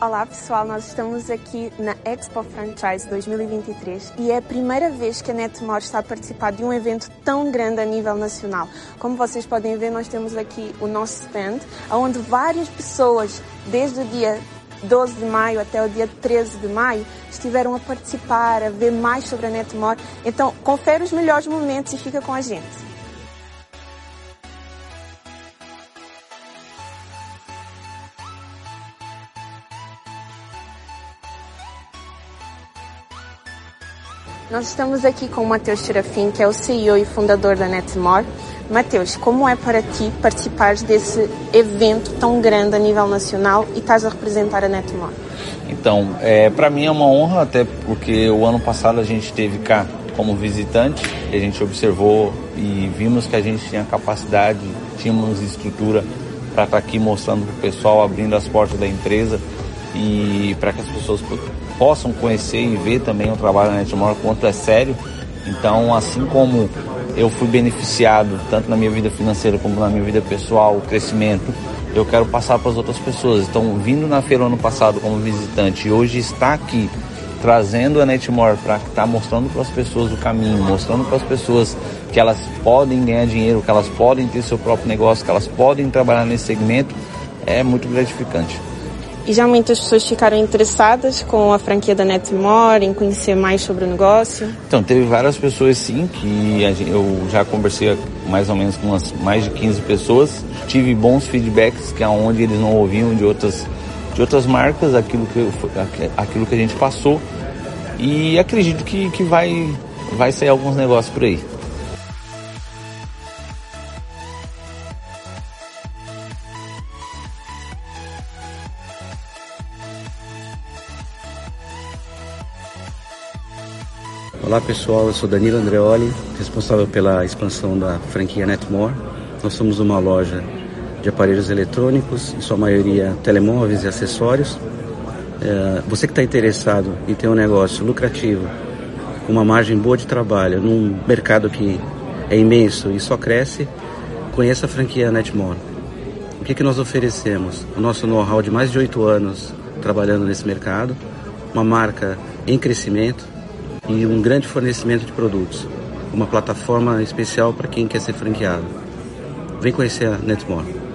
Olá pessoal, nós estamos aqui na Expo Franchise 2023 e é a primeira vez que a Netmore está a participar de um evento tão grande a nível nacional. Como vocês podem ver, nós temos aqui o nosso stand, onde várias pessoas, desde o dia 12 de maio até o dia 13 de maio, estiveram a participar, a ver mais sobre a Netmore. Então, confere os melhores momentos e fica com a gente. Nós estamos aqui com o Matheus Serafim, que é o CEO e fundador da Netmore. Matheus, como é para ti participar desse evento tão grande a nível nacional e estás a representar a Netmore? Então, é, para mim é uma honra, até porque o ano passado a gente esteve cá como visitante e a gente observou e vimos que a gente tinha capacidade, tínhamos estrutura para estar tá aqui mostrando para o pessoal, abrindo as portas da empresa e para que as pessoas possam conhecer e ver também o trabalho da Netmore quanto é sério. Então, assim como eu fui beneficiado tanto na minha vida financeira como na minha vida pessoal, o crescimento, eu quero passar para as outras pessoas. Então, vindo na feira ano passado como visitante e hoje está aqui trazendo a Netmore para estar tá mostrando para as pessoas o caminho, mostrando para as pessoas que elas podem ganhar dinheiro, que elas podem ter seu próprio negócio, que elas podem trabalhar nesse segmento, é muito gratificante. E já muitas pessoas ficaram interessadas com a franquia da Netmore, em conhecer mais sobre o negócio? Então, teve várias pessoas sim, que eu já conversei mais ou menos com umas mais de 15 pessoas. Tive bons feedbacks, que é onde eles não ouviam de outras, de outras marcas, aquilo que, aquilo que a gente passou. E acredito que, que vai, vai sair alguns negócios por aí. Olá pessoal, eu sou Danilo Andreoli, responsável pela expansão da franquia Netmore. Nós somos uma loja de aparelhos eletrônicos, em sua maioria telemóveis e acessórios. É, você que está interessado em ter um negócio lucrativo, com uma margem boa de trabalho, num mercado que é imenso e só cresce, conheça a franquia Netmore. O que, que nós oferecemos? O nosso know-how de mais de oito anos trabalhando nesse mercado, uma marca em crescimento, e um grande fornecimento de produtos. Uma plataforma especial para quem quer ser franqueado. Vem conhecer a Netmore.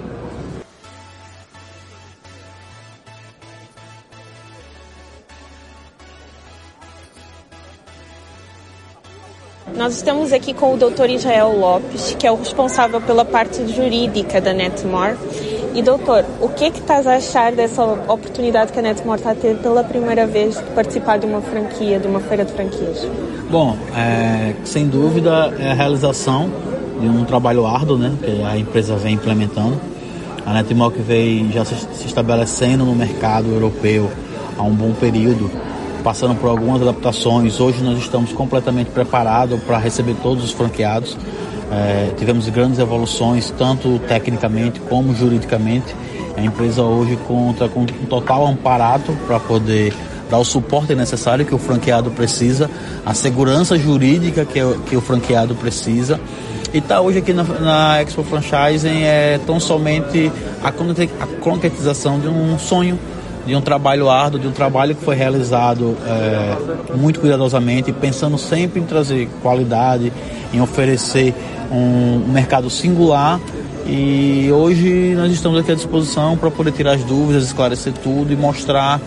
Nós estamos aqui com o Dr. Israel Lopes, que é o responsável pela parte jurídica da Netmore e doutor, o que é que estás a achar dessa oportunidade que a Netmore está a ter pela primeira vez de participar de uma franquia, de uma feira de franquias? Bom, é, sem dúvida é a realização de um trabalho árduo, né, que a empresa vem implementando. A Netmore que vem já se, se estabelecendo no mercado europeu há um bom período, passando por algumas adaptações. Hoje nós estamos completamente preparados para receber todos os franqueados. É, tivemos grandes evoluções, tanto tecnicamente como juridicamente. A empresa hoje conta com um total amparato para poder dar o suporte necessário que o franqueado precisa, a segurança jurídica que, que o franqueado precisa. E está hoje aqui na, na, Expo Franchising é tão somente a, a concretização de um sonho, de um trabalho árduo, de um trabalho que foi realizado é, muito cuidadosamente, pensando sempre em trazer qualidade, em oferecer um, mercado singular e hoje nós estamos aqui à disposição para poder tirar as dúvidas, esclarecer tudo e mostrar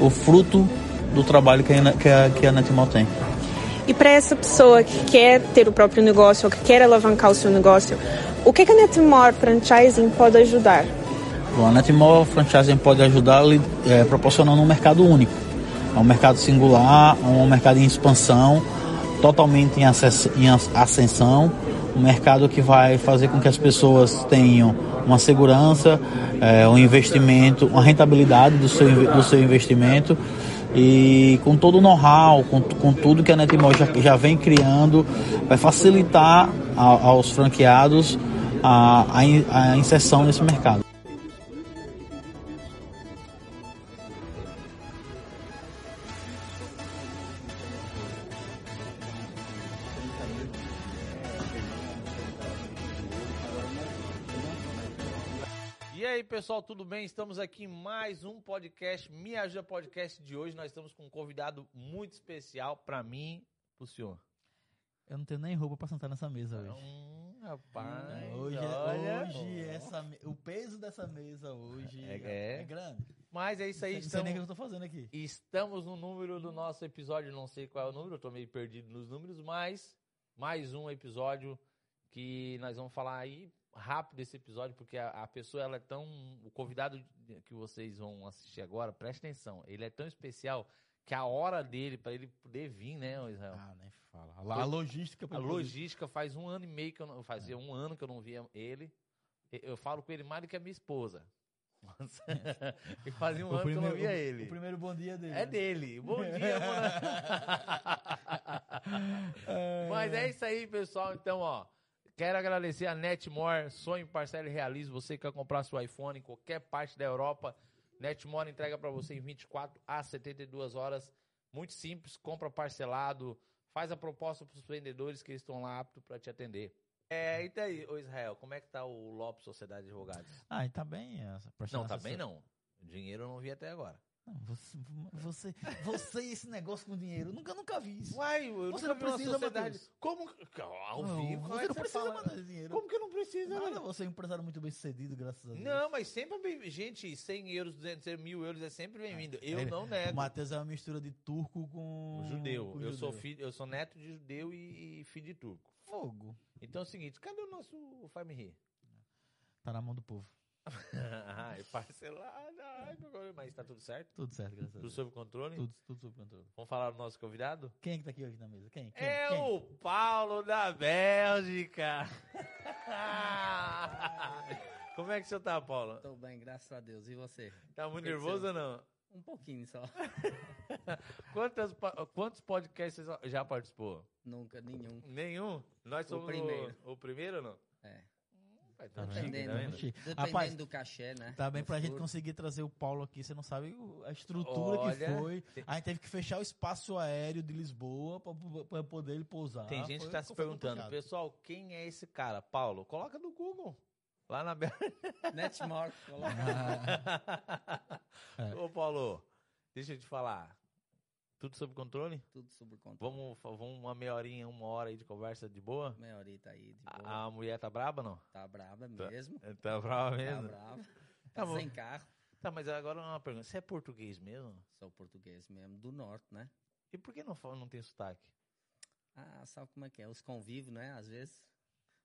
o fruto do trabalho que a, que a, que a tem. E para essa pessoa que quer ter o próprio negócio ou que quer alavancar o seu negócio, o que, que a Netmore Franchising pode ajudar? Bom, a Netmore Franchising pode ajudar é, proporcionando um mercado único. É um mercado singular, um mercado em expansão, totalmente em, em ascensão, um mercado que vai fazer com que as pessoas tenham uma segurança, é, um investimento, uma rentabilidade do seu, do seu investimento e com todo o know-how, com, com tudo que a Netmall já, já vem criando, vai facilitar a, aos franqueados a, a, a inserção nesse mercado. Pessoal, tudo bem? Estamos aqui em mais um podcast, Me Ajuda Podcast de hoje. Nós estamos com um convidado muito especial para mim, pro senhor. Eu não tenho nem roupa pra sentar nessa mesa hoje. Hum, rapaz, Hoje, olha. hoje essa, me- o peso dessa mesa hoje É- é, é. grande. Mas é isso aí, Não sei nem o que estamos, eu tô fazendo aqui. estamos no número do nosso episódio, não sei qual é o número, eu tô meio perdido nos números, mas mais um episódio que nós vamos falar aí rápido esse episódio, porque a, a pessoa ela é tão. O convidado que vocês vão assistir agora, preste atenção, ele é tão especial que a hora dele, para ele poder vir, né, Israel? Ah, nem fala. A logística A logística faz um ano e meio que eu não. Fazia um ano que eu não via ele. Eu- falo com ele mais do que a minha esposa. Mas- e fazia um O ano que eu não primeiro- via o- ele. O primeiro bom dia dele. É dele. Bom dia, mano. Mas é isso aí, pessoal. Então, ó. Quero agradecer a Netmore, sonho, parcela e realize. Você que quer comprar seu iPhone em qualquer parte da Europa, Netmore entrega para você em 24 a 72 horas. Muito simples, compra parcelado, faz a proposta para os vendedores que eles estão lá aptos para te atender. É, e daí, ô Israel, como é que tá o Lopes Sociedade de Advogados? Ah, e tá bem. essa- Não, tá bem não. Dinheiro eu não vi até agora. Não, você, você, você e esse negócio com dinheiro, nunca, nunca vi isso. Uai, eu Você não precisa, sociedade. Como ao Não, vivo? como você é que não precisa fala? mandar dinheiro. Como que não precisa? Nada, velho? você é um empresário muito bem sucedido, graças a Deus. Não, mas sempre gente, 100 euros, 200 mil euros é sempre bem-vindo. Eu Ele- não O nego. Matheus é uma mistura de turco com. Judeu. com Eu sou filho, eu sou neto de judeu e, e filho de turco. Fogo. Então é o seguinte, cadê o nosso Faz Me Rir? Tá na mão do povo. Ai, parcelada. Ai, mas tá tudo certo? Tudo certo, graças a Tudo Deus. sob controle? Tudo, tudo sob controle. Vamos falar do nosso convidado? Quem é que tá aqui hoje na mesa? Quem? Quem? É Quem? o Paulo da Bélgica. Como é que você tá, Paulo? Tô bem, graças a Deus. E você? Tá muito Que que nervoso você- ou não? Um pouquinho só. Quantas, pa- quantos podcasts você já participou? Nunca, nenhum. Nenhum? Nós somos o primeiro. O, primeiro ou não? Tá Dependendo, tá? Chique. dependendo Rapaz, do cachê, né? Tá bem pra gente conseguir trazer o Paulo aqui, você não sabe a estrutura Olha, que foi. tem- A gente teve que fechar o espaço aéreo de Lisboa pra, pra poder ele pousar. Tem gente que Foi- tá se perguntando, pessoal, quem é esse cara? Paulo, coloca no Google. Lá na. Netmark, coloca. É. Ô, Paulo, deixa eu te falar. Tudo sob controle? Tudo sob controle. Vamos, vamos uma meia horinha, uma hora aí de conversa de boa? Meia horita aí, de boa. A, a mulher tá braba, não? Tá brava mesmo. Tá brava Tá mesmo? brava. Tá Tá sem carro. Tá, mas agora uma pergunta. Você é português mesmo? Sou português mesmo, do norte, né? E por que não, não tem sotaque? Ah, sabe como é que é? Os convívios, né? Às vezes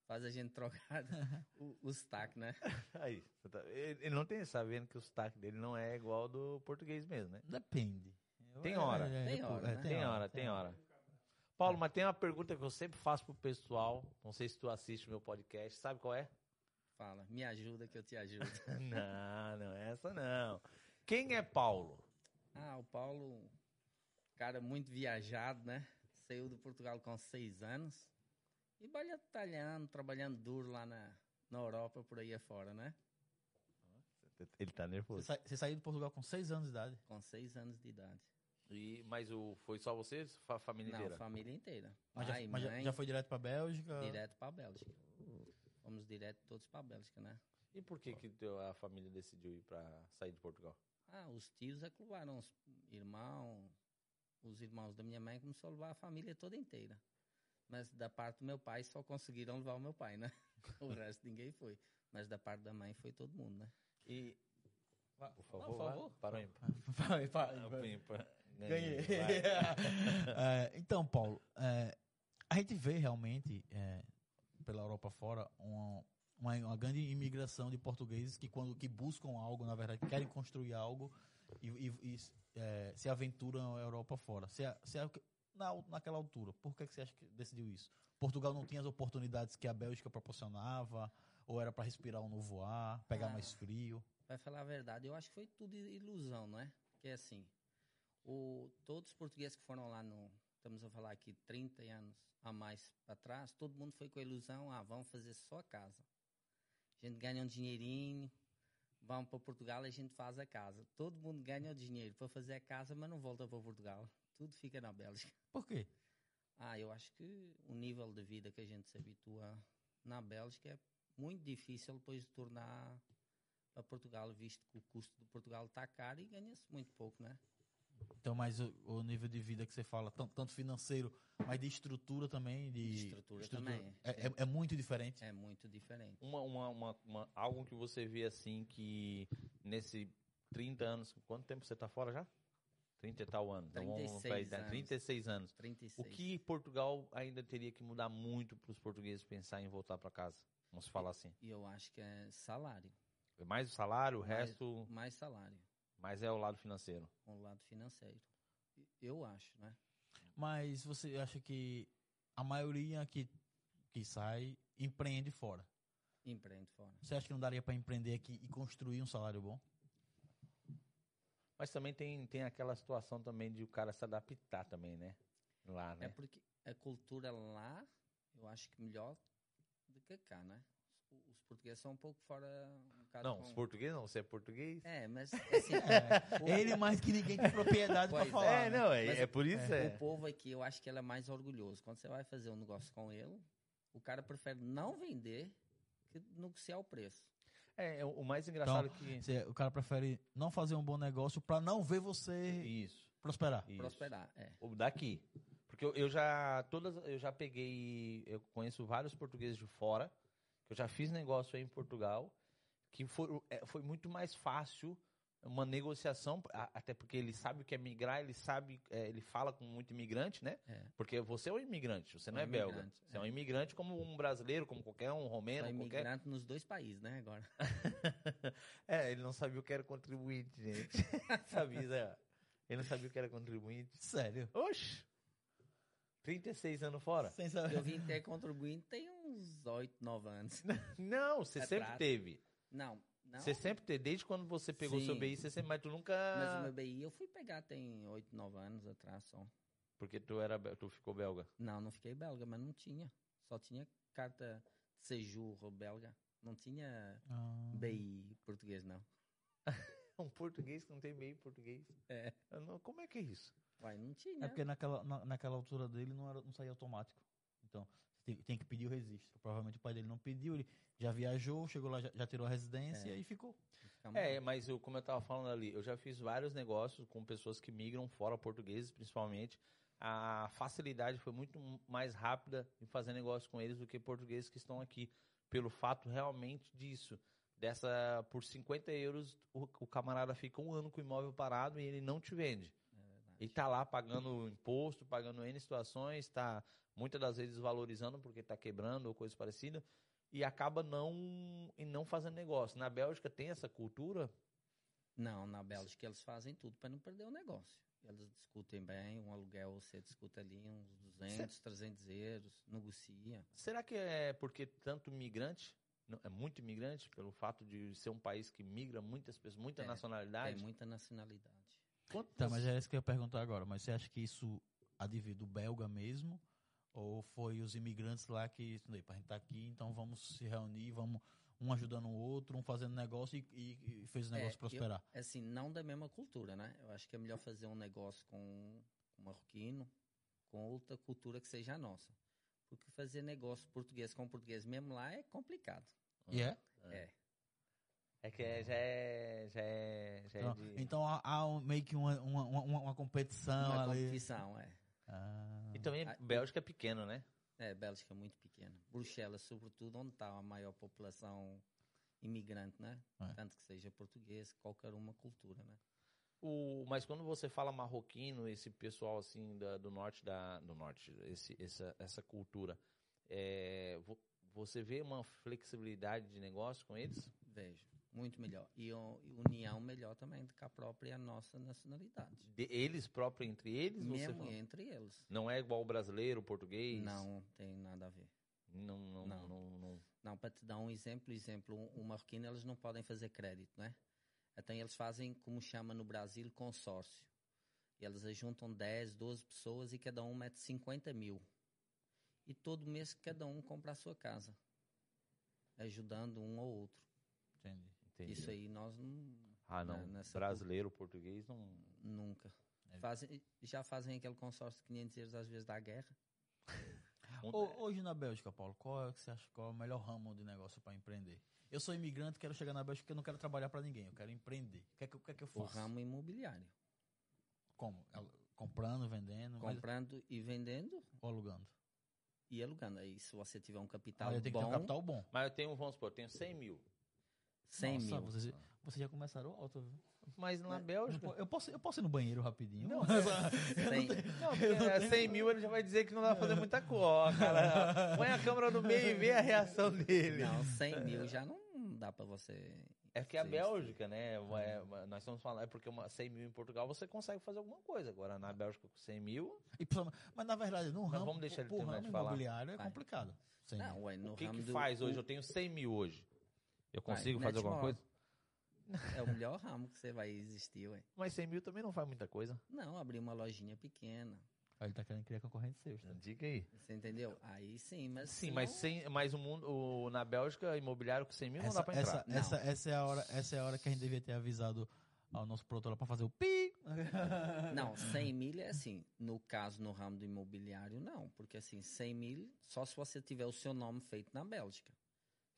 faz a gente trocar o, o sotaque, né? Aí, tá- ele não tem sabendo que o sotaque dele não é igual ao do português mesmo, né? Depende. Tem hora. Tem hora, né? Tem, hora, tem hora. Paulo, mas tem uma pergunta que eu sempre faço pro pessoal. Não sei se tu assiste o meu podcast. Sabe qual é? Fala, me ajuda que eu te ajudo. não, não é essa não. Quem é Paulo? Ah, o Paulo, cara muito viajado, né? Saiu do Portugal com seis anos e batalhando, trabalhando duro lá na, na Europa, por aí afora, né? Ele tá Você, nervoso. sa- você saiu do Portugal com seis anos de idade. Com seis anos de idade. E, mas o, foi só você? Fa- família Não, inteira? família inteira. Mas, Pai, já, mas mãe, já foi direto pra Bélgica? direto para Bélgica. Fomos direto todos para Bélgica, né? E por que, que a família decidiu ir para sair de Portugal? Ah, os tios é que levaram os irmãos, os irmãos da minha mãe começou a levar a família toda inteira. Mas da parte do meu pai só conseguiram levar o meu pai, né? O resto ninguém foi. Mas da parte da mãe foi todo mundo, né? E. Por favor, por favor. vá. Parou ímpar. Vai, Ah, vai. ímpar. Ganhei. Vai. É, então, Paulo, é, a gente vê realmente é, pela Europa fora uma, uma, uma grande imigração de portugueses que quando que buscam algo, na verdade, querem construir algo e, e- e, é, se aventuram a Europa fora. Se, se na, naquela altura, por que, que você acha que decidiu isso? Portugal não tinha as oportunidades que a Bélgica proporcionava? Ou era para respirar um novo ar, pegar Ah. mais frio? Vai falar a verdade, eu acho que foi tudo ilusão, não é? Que é assim, o, todos os portugueses que foram lá no, estamos a falar aqui 30 anos a mais para trás, todo mundo foi com a ilusão, ah, vamos fazer só a casa. A gente ganha um dinheirinho, vamos para Portugal e a gente faz a casa. Todo mundo ganha o dinheiro para fazer a casa, mas não volta para Portugal. Tudo fica na Bélgica. Por quê? Ah, eu acho que o nível de vida que a gente se habitua na Bélgica é muito difícil depois de tornar para Portugal, visto que o custo de Portugal está caro e ganha-se muito pouco, né? Então, mas o, o, nível de vida que você fala, tanto, tanto, financeiro, mas de estrutura também. De estrutura, estrutura também. É, é, é, muito diferente. É muito diferente. Uma, uma, uma, uma, algo que você vê assim que nesse 30 anos. Quanto tempo você está fora já? 30 e tal ano. 36 então, anos. 36 anos. 36. O que Portugal ainda teria que mudar muito para os portugueses pensar em voltar para casa? Vamos falar assim. E eu acho que é salário. Mais o salário, o mais, resto. Mais salário. Mas é o lado financeiro. O lado financeiro. Eu acho, né? Mas você acha que a maioria que, que sai empreende fora? Empreende fora. Você acha que não daria para empreender aqui e construir um salário bom? Mas também tem, tem aquela situação também de o cara se adaptar também, né? Lá, né? É porque a cultura lá, eu acho que melhor do que cá, né? Os portugueses são um pouco fora. Um não, com... os portugueses não, você é português. É, mas assim. é. Ele mais que ninguém tem propriedade para falar. É, né? não, é, é por isso. É. O povo aqui, eu acho que ele é mais orgulhoso. Quando você vai fazer um negócio com ele, o cara prefere não vender que negociar o preço. É, o mais engraçado então, que. Cê, o cara prefere não fazer um bom negócio para não ver você Isso. prosperar. Isso. Prosperar, é. O daqui. Porque eu, eu, já. Todas, eu já peguei. Eu conheço vários portugueses de fora. Que eu já fiz negócio aí em Portugal. Que foi, foi muito mais fácil uma negociação, até porque ele sabe o que é migrar, ele sabe, é, ele fala com muito imigrante, né? É. Porque você é um imigrante, você não um é belga. Você é. é. um imigrante como um brasileiro, como qualquer um romeno, é qualquer... imigrante nos dois países, né, agora. é, ele não sabia o que era contribuinte, gente. sabia, né? Ele não sabia o que era contribuinte. Sério? Oxe! 36 anos fora. Sem saber. Eu vim ter contribuinte tem uns 8, 9 anos. Não, você sempre teve. Não, não. Você sempre teve, desde quando você pegou Sim. seu BI, você sempre, mas tu nunca. Mas o meu BI eu fui pegar tem 8, 9 anos atrás só. Porque tu era, tu ficou belga? Não, não fiquei belga, mas não tinha. Só tinha carta de séjour belga. Não tinha Ah. BI português, não. um português que não tem BI português? É. Não- como é que é isso? Uai, não tinha. É porque naquela, na, naquela altura dele não, era, não saía automático. Então, você tem, tem que pedir o registro. Provavelmente o pai dele não pediu, ele já viajou, chegou lá, já, já tirou a residência É. e ficou. É, mas eu, como eu tava falando ali, eu já fiz vários negócios com pessoas que migram fora, portugueses principalmente. A facilidade foi muito mais rápida em fazer negócio com eles do que portugueses que estão aqui. Pelo fato realmente disso. Dessa, por 50 euros, o, o camarada fica um ano com o imóvel parado e ele não te vende. E tá lá pagando imposto, pagando N situações, tá muitas das vezes valorizando porque tá quebrando ou coisa parecida, e acaba não, e não fazendo negócio. Na Bélgica tem essa cultura? Não, na Bélgica eles fazem tudo para não perder o negócio. Eles discutem bem, um aluguel você discute ali uns 200, 300 euros, negocia. Será que é porque tanto migrante, é muito imigrante, pelo fato de ser um país que migra muitas pessoas, muita É, nacionalidade? Tem muita nacionalidade. Quantas- Tá, mas é isso que eu ia perguntar agora. Mas você acha que isso advém do belga mesmo? Ou foi os imigrantes lá que, para a gente estar aqui, então vamos se reunir, vamos um ajudando o outro, um fazendo negócio e, e- fez o negócio É, prosperar? eu- assim, não da mesma cultura, né? Eu acho que é melhor fazer um negócio com um marroquino, com outra cultura que seja a nossa. Porque fazer negócio português com português mesmo lá é complicado. E é? É. É que é- já é. Já é, já é Então, de- então há, há um- meio que uma, uma, uma, uma competição Uma ali. competição, é. Ah, E também Ah, Bélgica é pequeno, né? É, Bélgica é muito pequena. Bruxelas, sobretudo, onde está a maior população imigrante, né? É. Tanto que seja português, qualquer uma cultura, né? O, mas quando você fala marroquino, esse pessoal assim da- do norte da do norte, esse, essa, essa cultura, é, vo- você vê uma flexibilidade de negócio com eles? Vejo, muito melhor. E o- união melhor também do que a própria nossa nacionalidade. De- eles próprios entre eles? Mesmo entre eles. Não é igual o brasileiro, o português? Não tem nada a ver. Não, não, não. Não. não, Não, para te dar um exemplo, exemplo, um marroquino eles não podem fazer crédito, né? Então eles fazem, como chama no Brasil, consórcio. E eles ajuntam 10, 12 pessoas e cada um mete 50 mil. E todo mês cada um compra a sua casa. Ajudando um ou outro. entendi. Entendi. Isso aí nós não. Ah, não. na- nessa brasileiro, português, não. Nunca. É. Fazem, já fazem aquele consórcio de 500 euros às vezes da guerra. Hoje na Bélgica, Paulo, qual é que você acha qual é o melhor ramo de negócio para empreender? Eu sou imigrante, quero chegar na Bélgica porque eu não quero trabalhar para ninguém, eu quero empreender. O que é que, o que, é que eu O faço? ramo imobiliário. Como? Comprando, vendendo, mas- Comprando e vendendo ou alugando? e alugando. Aí se você tiver um capital Aí eu tenho bom, que ter um capital bom. Mas eu tenho, vamos supor, eu tenho 100 mil. 100 Nossa, mil. Vocês, vocês já começaram alto. viu? Mas na Bélgica. Eu posso, eu posso ir no banheiro rapidinho? Não, Cem- Não, porque é 100 mil ele já vai dizer que não dá pra fazer muita cara, põe a câmera no meio e vê a reação dele. Não, 100 mil já não dá pra você. É que a Bélgica, né? é- nós estamos falando, é porque uma 100 mil em Portugal você consegue fazer alguma coisa. Agora na Bélgica com 100 mil. E, mas na verdade, no ramo, vamos deixar ele pro terminar ramo de falar. imobiliário é complicado. Não, ué, O que, que do- faz hoje? Eu tenho 100 mil hoje. Eu consigo Vai, fazer alguma coisa? É o melhor ramo que você vai existir, ué. Mas 100 mil também não faz muita coisa. Não, abrir uma lojinha pequena. Aí ele tá querendo criar concorrente seu. tá? Diga aí. Você entendeu? Aí sim, mas. Sim, senão- mas, sem, mas o mundo, o, na Bélgica, imobiliário com 100 mil não Essa, dá pra entrar. essa, Não. essa, essa, é a hora, essa é a hora que a gente devia ter avisado ao nosso produtor lá pra fazer o pi. Não, 100 mil é assim. No caso, no ramo do imobiliário, não. Porque assim, 100 mil, só se você tiver o seu nome feito na Bélgica.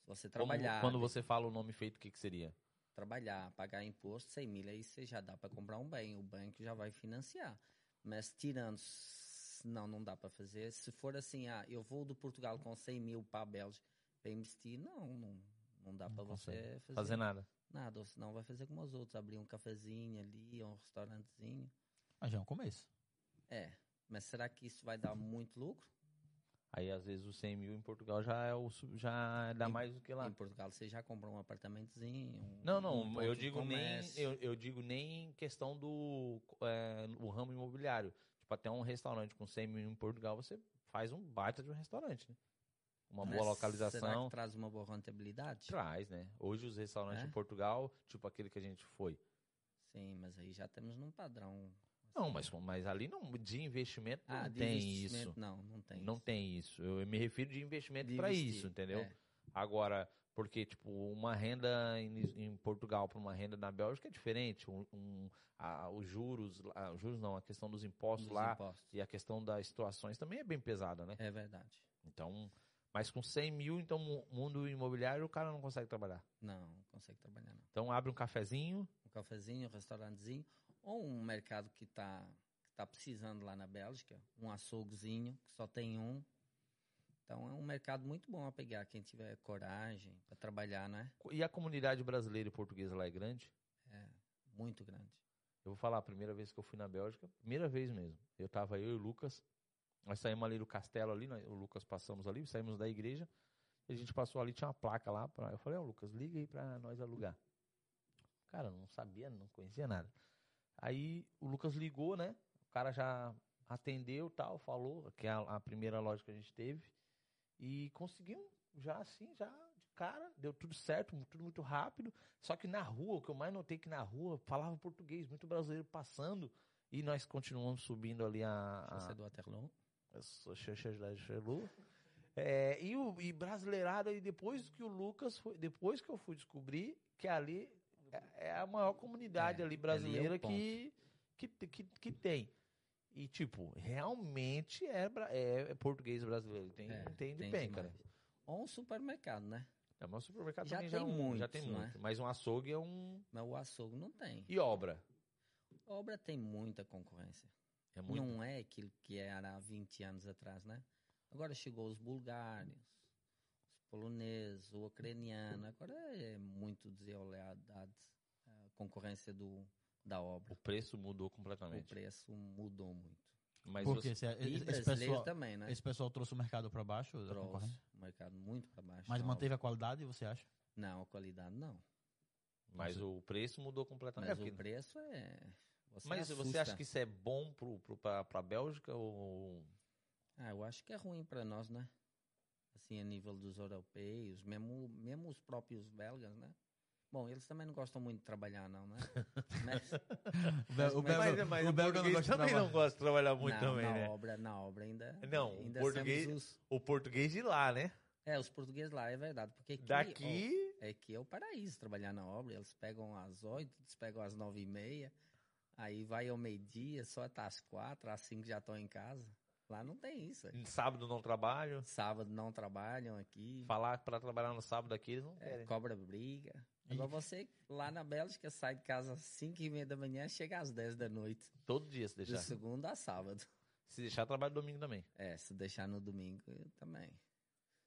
Você Como- trabalhar, quando você fala o nome feito, o que, que seria? trabalhar, pagar imposto, 100 mil, aí você já dá para comprar um bem. O banco já vai financiar. Mas tirando, não, não dá para fazer. Se for assim, ah, eu vou do Portugal com 100 mil para a Bélgica para investir, não, não, não dá para você fazer, Fazer nada. nada. Ou senão vai fazer como os outros, abrir um cafezinho ali, um restaurantezinho. Mas já é um começo. É, mas será que isso vai dar muito lucro? Aí, às vezes, os 100 mil em Portugal já, é o, já dá Em- mais do que lá. Em Portugal você já comprou um apartamentozinho. um- Não, um não, ponto eu digo nem eu, eu digo nem questão do é, o ramo imobiliário. Tipo, até um restaurante com 100 mil em Portugal, você faz um baita de um restaurante, né? Uma Mas boa Será localização que traz uma boa rentabilidade? traz, né? Hoje os restaurantes É? em Portugal, tipo aquele que a gente foi. Sim, mas aí já temos num padrão. Não, mas, mas ali não, de investimento não Ah, de tem investimento, isso. Não, não tem. Não isso. tem isso. Eu me refiro de investimento para isso, entendeu? é. Agora, porque, tipo, uma renda em, em Portugal para uma renda na Bélgica é diferente. Um, um- a- os juros, lá- os juros não, a questão dos impostos Dos lá impostos. e a questão das situações também é bem pesada, né? É verdade. Então, mas com 100 mil, então, mu- mundo imobiliário, o cara não consegue trabalhar. Não, não consegue trabalhar não. Então, abre um cafezinho, Um cafezinho, um restaurantezinho, ou um mercado que está que tá precisando lá na Bélgica, um açouguezinho, que só tem um. Então é um mercado muito bom a pegar, quem tiver coragem para trabalhar, né? e a comunidade brasileira e portuguesa lá é grande. É muito grande. Eu vou falar, a primeira vez que eu fui na Bélgica, primeira vez mesmo. Eu tava eu e o Lucas, nós saímos ali do castelo ali, o Lucas passamos ali, saímos da igreja, e a gente passou ali, tinha uma placa lá, pra, eu falei, ó Lucas, liga aí pra nós alugar. Cara, não sabia, não conhecia nada. Aí o Lucas ligou, né, o cara já atendeu tal, falou, que é a, a primeira loja que a gente teve, e conseguimos já assim, já de cara, deu tudo certo, tudo muito rápido. Só que na rua, o que eu mais notei que na rua falava português, muito brasileiro passando, e nós continuamos subindo ali a. É a do Waterloo? É, e, o, e brasileirada, e depois que o Lucas foi, depois que eu fui descobrir que ali é, é a maior comunidade É, ali ali é brasileira ponto. que, que, que, que tem. E, tipo, realmente é, é, é português brasileiro. Tem, É, tem bem, demais. cara. Ou um supermercado, né? É, mas o supermercado Já tem já, é um- já tem não é? muito. Mas um açougue é um. Mas o açougue não tem. E obra? Obra tem muita concorrência. É muito. Não é aquilo que era há 20 anos atrás, né? Agora chegou os bulgários, os poloneses, o ucraniano. Agora é muito desolado a concorrência do, da obra. O preço mudou O completamente. preço mudou muito. Mas Porque você- esse, esse, brasileiro pessoal, também, né? esse pessoal trouxe o mercado para baixo Trouxe o mercado muito para baixo. Mas manteve a qualidade, você acha? obra. Não, a qualidade não. mas o preço mudou completamente. Mas É o preço é... Você Mas você assusta. acha que isso é bom pra, pra Bélgica ou. Ah, eu acho que é ruim para nós, né? Assim, a nível dos europeus, mesmo, mesmo os próprios belgas, né? Bom, eles também não gostam muito de trabalhar, não, né? Mas, O, belga, mas o o belga não gosta também não gosta de trabalhar muito não, também, na né? obra, na obra ainda. Não, ainda o português- temos os- O português de lá, né? é, os portugueses lá, é verdade. Porque aqui, Daqui. ó, é que é o paraíso trabalhar na obra. Eles pegam às oito, eles pegam às nove e meia, aí vai ao meio-dia, só até às quatro, às cinco já estão em casa. Lá não tem isso. Sábado não trabalho. Sábado não trabalham aqui. Falar para trabalhar no sábado aqui, eles não É, querem. cobra briga. Agora você, lá na Bélgica, sai de casa às 5 e meia da manhã, chega às 10 da noite. Todo dia se De deixar. segunda a sábado. Se deixar, trabalho domingo também. É, se deixar no domingo também.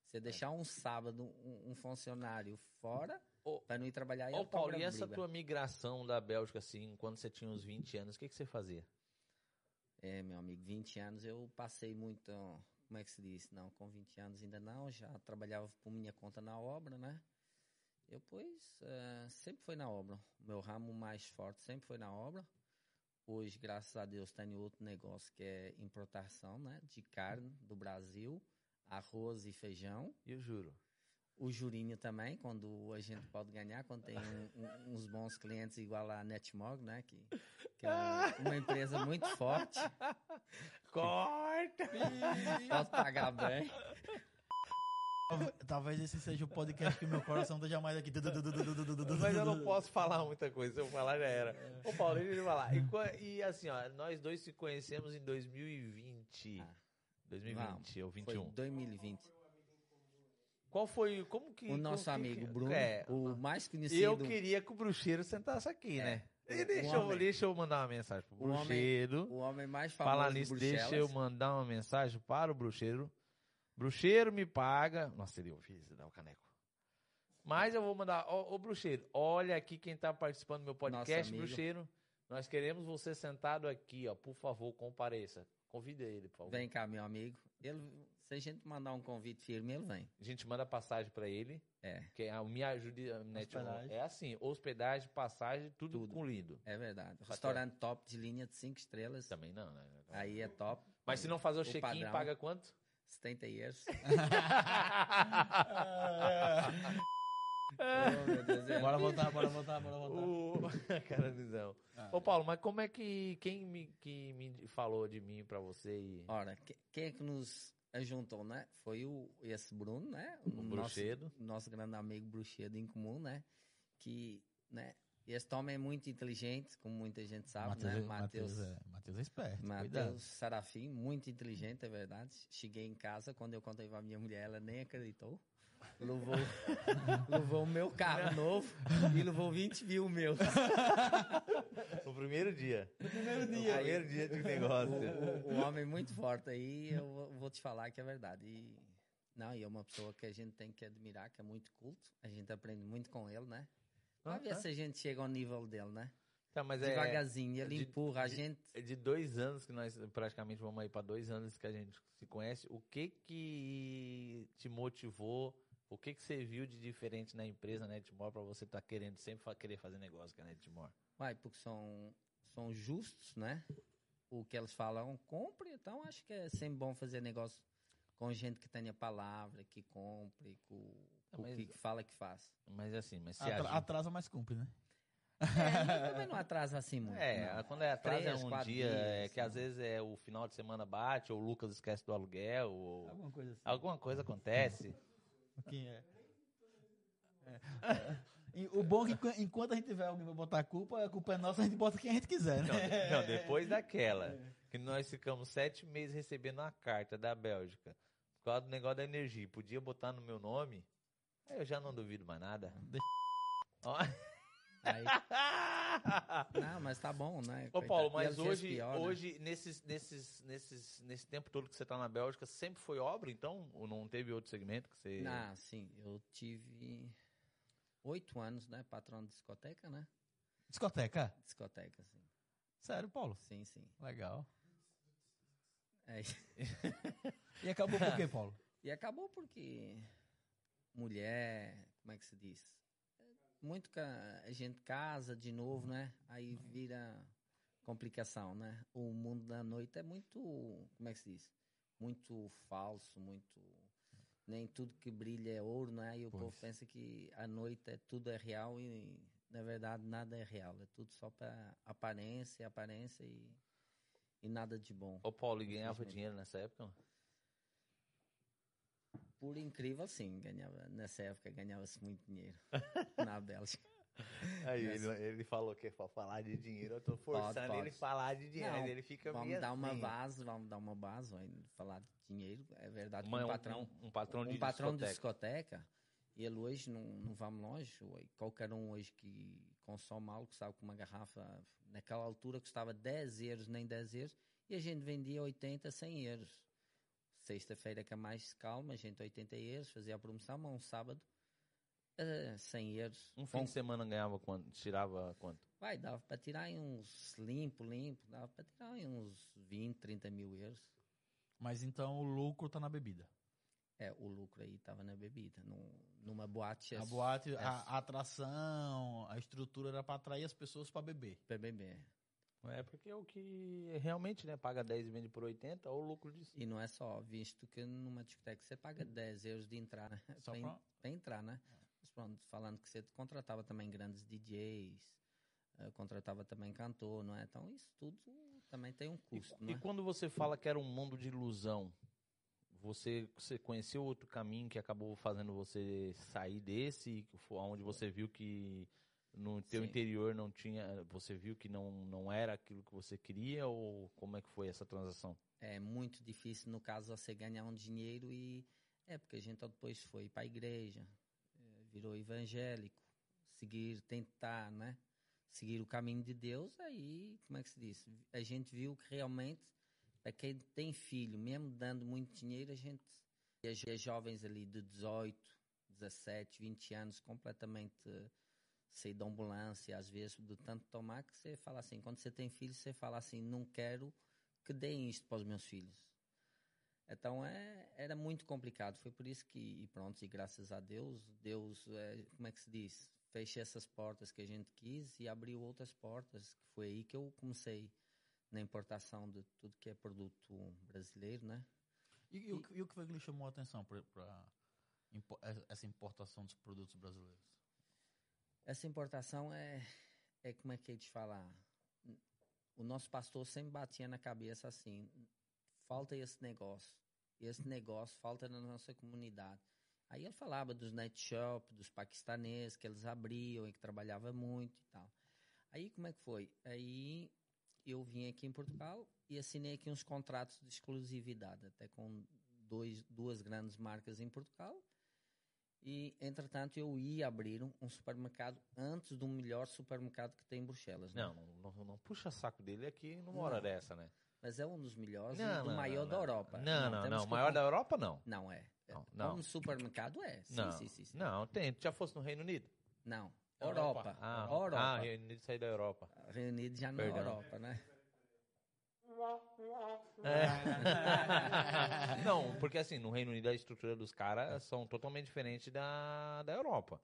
Se deixar um sábado um, um funcionário fora, Ô, para não ir trabalhar, Ô, Paulo, e essa briga. tua migração da Bélgica, assim, quando você tinha uns 20 anos, o que, que você fazia? É, meu amigo, 20 anos eu passei muito. Como é que se diz? Não, com 20 anos ainda não, já trabalhava por minha conta na obra, né? Eu, pois, eh, sempre foi na obra. O meu ramo mais forte sempre foi na obra. Hoje, graças a Deus, tenho outro negócio que é importação, né? De carne do Brasil, arroz e feijão. Eu juro. O jurinho também, quando a gente pode ganhar, quando tem um- um- uns bons clientes igual a Netmog, né? Que, que é um- uma empresa muito forte. Corta! Pode pagar bem. Talvez- esse seja o podcast que meu coração esteja mais aqui. Mas eu não posso falar muita coisa, se eu falar já era. Ô, Paulo, deixa eu falar. E, e assim, ó, nós dois se conhecemos em 2020. Ah, 2020 ou Foi 21. 2020. Qual foi, como que... O como nosso que- amigo Bruno, É, o mais conhecido. eu queria que o bruxeiro sentasse aqui, né? É, E deixa, eu, homem- deixa eu mandar uma mensagem pro O homem- bruxeiro. O homem mais famoso Falar nisso, deixa eu mandar uma mensagem para o bruxeiro. Bruxeiro me paga. Nossa, seria ofício dar o caneco. Mas eu vou mandar. Ô, ô, bruxeiro, olha aqui quem tá participando do meu podcast, bruxeiro. Nós queremos você sentado aqui, ó. Por favor, compareça. Convida ele, por favor. Vem cá, meu amigo. Ele, se a gente mandar um convite firme, ele vem. A gente manda passagem para ele. É, Que a minha ajuda né, Hospedagem. é assim, hospedagem, passagem, tudo, Tudo. incluído. é verdade. Só Restaurante top de linha de 5 estrelas. Também não, né? Aí é top. Mas se não fazer o, O check-in, paga quanto? 70 euros. oh, Deus, é. Bora voltar, bora voltar, bora voltar. O... Cara, visão. Ô, Paulo, mas como é que. Quem me, que me falou de mim pra você? E... Ora, que- quem é que nos juntou, né? Foi o, esse Bruno, né? O nosso, Bruxedo. nosso grande amigo Bruxedo em comum, né? Que, né? Esse homem é muito inteligente, como muita gente sabe, né? Matheus Matheus. é, Matheus é esperto. Matheus Sarafim, muito inteligente, é verdade. Cheguei em casa, quando eu contei pra minha mulher, ela nem acreditou. Levou, levou o meu carro novo e levou 20 mil meus. No primeiro dia. No primeiro dia. No primeiro dia de negócio. O, o- o homem muito forte aí, eu vou- te falar que é verdade. E, não, e é uma pessoa que a gente tem que admirar, que é muito culto. A gente aprende muito com ele, né? Pra Ah, ver tá. se a gente chega ao nível dele, né? Tá, mas é, Devagarzinho, ele de- empurra a de- gente. é de dois anos que nós praticamente vamos aí pra dois anos que a gente se conhece. O que que te motivou? O que que você viu de diferente na empresa Netmore pra você estar querendo sempre querer fazer negócio com a Netmore? Vai, porque são, são justos, né? O que eles falam, compre. Então, acho que é sempre bom fazer negócio com gente que tenha palavra, que compre, com, com mas- que fala que faz. Mas assim, mas se Atra- agir- atrasa, mas cumpre, né? É, também não atrasa assim muito. É, não. quando é atrás Três, é um dia, é dias, que às não. vezes é o final de semana bate, ou o Lucas esquece do aluguel, ou Alguma coisa assim. alguma coisa acontece. Quem é? É. E o bom é que enqu- enquanto a gente tiver alguém pra botar a culpa, a culpa é nossa, a gente bota quem a gente quiser, Não, né? de- não, depois daquela, que nós ficamos sete meses recebendo uma carta da Bélgica, por causa do negócio da energia, podia botar no meu nome, eu já não duvido mais nada. Ó. Aí, não, mas tá bom, né? Ô. Paulo, mas hoje, pior, né? hoje nesses, nesses, nesses, nesse tempo todo que você tá na Bélgica, sempre foi obra, então? Ou não teve outro segmento que você... Ah, sim, eu tive oito anos, né? Patrão de discoteca, né? Discoteca? Discoteca, sim. Sério, Paulo? Sim, sim. Legal. É. E acabou por quê, Paulo? E acabou porque mulher, como é que se diz? Muito ca- a gente casa de novo, né? Aí vira complicação, né? O mundo da noite é muito, como é que se diz? Muito falso, muito nem tudo que brilha é ouro, né? E o Pois. povo pensa que a noite é tudo é real e na verdade nada é real, é tudo só para aparência, aparência e e nada de bom. Ô Paulo, ganhava dinheiro nessa época? Por incrível, sim, ganhava, nessa época ganhava-se muito dinheiro na Bélgica. Aí ele, ele falou que é pra falar de dinheiro, eu tô forçando pode. ele falar de dinheiro, Não, ele fica Vamos dar uma assim. base, vamos dar uma base, vai falar de dinheiro. É verdade Uma- um um- patrão, um, um patrão de um patrão de discoteca. discoteca, ele hoje não, não vamos longe, qualquer um hoje que consome algo, sabe que uma garrafa naquela altura custava 10 euros, nem 10 euros, e a gente vendia 80, 100 euros. Sexta-feira que é mais calma, a gente 80 euros, fazia a promoção, mas um sábado eh, 100 euros. Um fim Com- de semana ganhava quanto? Tirava quanto? Vai, dava para tirar aí uns limpo, limpo, dava para tirar aí uns 20, 30 mil euros. Mas então o lucro tá na bebida. É, o lucro aí tava na bebida. Num, numa boate. A boate, é a, a atração, a estrutura era pra atrair as pessoas pra beber. pra beber. É porque é o que realmente, né? Paga 10 e vende por 80, ou o lucro disso. E não é só, visto que numa discoteca você paga 10 euros de entrar, né? Só pra, pra- pra entrar, né? Mas pronto, falando que você contratava também grandes DJs, eh, contratava também cantor, não é? Então isso tudo também tem um custo, E né? quando você fala que era um mundo de ilusão, você, você conheceu outro caminho que acabou fazendo você sair desse, onde você viu que no teu Sim. interior não tinha, você viu que não, não era aquilo que você queria ou como é que foi essa transação? é muito difícil, no caso, você ganhar um dinheiro e. É, porque a gente depois foi para a igreja, eh, virou evangélico, seguir, tentar, né? Seguir o caminho de Deus, aí, como é que se diz? A gente viu que realmente, para quem tem filho, mesmo dando muito dinheiro, a gente. As, jovens ali de 18, 17, 20 anos, completamente sair da ambulância, às vezes, de tanto tomar, que você fala assim, quando você tem filho, você fala assim, não quero que deem isto para os meus filhos. Então é, era muito complicado. Foi por isso que, e pronto, e graças a Deus, Deus, é, como é que se diz? Fechou essas portas que a gente quis e abriu outras portas. Que foi aí que eu comecei na importação de tudo que é produto brasileiro, né? E, e e o que foi que lhe chamou a atenção para essa importação dos produtos brasileiros? Essa importação é, é como é que eu te falar? O nosso pastor sempre batia na cabeça assim: falta esse negócio, esse negócio falta na nossa comunidade. Aí ele falava dos night shop, dos paquistaneses que eles abriam e que trabalhava muito e tal. Aí como é que foi? Aí eu vim aqui em Portugal e assinei aqui uns contratos de exclusividade, até com dois, duas grandes marcas em Portugal. E, entretanto, eu ia abrir um, um supermercado antes do melhor supermercado que tem em Bruxelas. né? Não, não, não, não puxa saco dele aqui numa hora dessa, né? Mas é um dos melhores e Não, do não, maior da. Europa. Não, não, não. Maior da Europa, não. Não é. Não, não. Como supermercado é. Sim, não, sim, sim, sim. não, tem. Tu já fosse no Reino Unido? Não. Europa. Europa. Ah, Europa. ah Reino Unido saiu da Europa. Reino Unido já não é. Europa, né? É. não, porque assim, no Reino Unido a estrutura dos caras são totalmente diferente da, da Europa.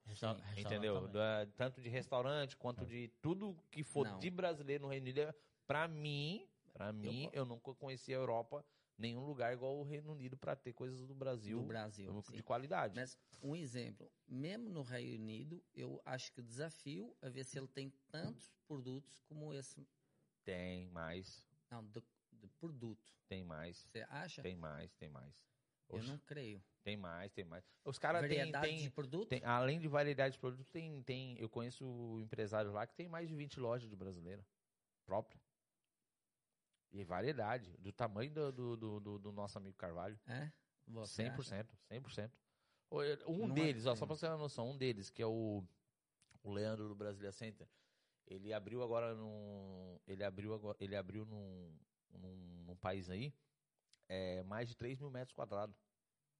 Entendeu? Da- tanto de restaurante quanto de tudo que for Não. de brasileiro no Reino Unido. é- Pra mim, pra mim, eu nunca conheci a Europa, nenhum lugar igual o Reino Unido pra ter coisas do Brasil, Do Brasil. de sim. qualidade. Mas um exemplo, mesmo no Reino Unido, eu acho que desafio a ver se ele tem tantos produtos como esse. Tem mais, Não, de, de produto. tem mais, Você acha? tem mais, tem mais. Eu não creio. Tem mais, tem mais. Os caras têm, Variedade tem, de produto? tem- além de variedade de produtos, tem, tem, eu conheço empresários lá que tem mais de 20 lojas de brasileira própria. E variedade, do tamanho do, do, do, do- do nosso amigo Carvalho. É? Você 100%, 100%. Ô, eu- Um Não deles, ó, é- só pra você ter uma noção, um deles, que é o, o Leandro do Brasilia Center, ele abriu agora num. Ele abriu agora. Ele abriu num, num, num país aí é, mais de 3 mil metros quadrados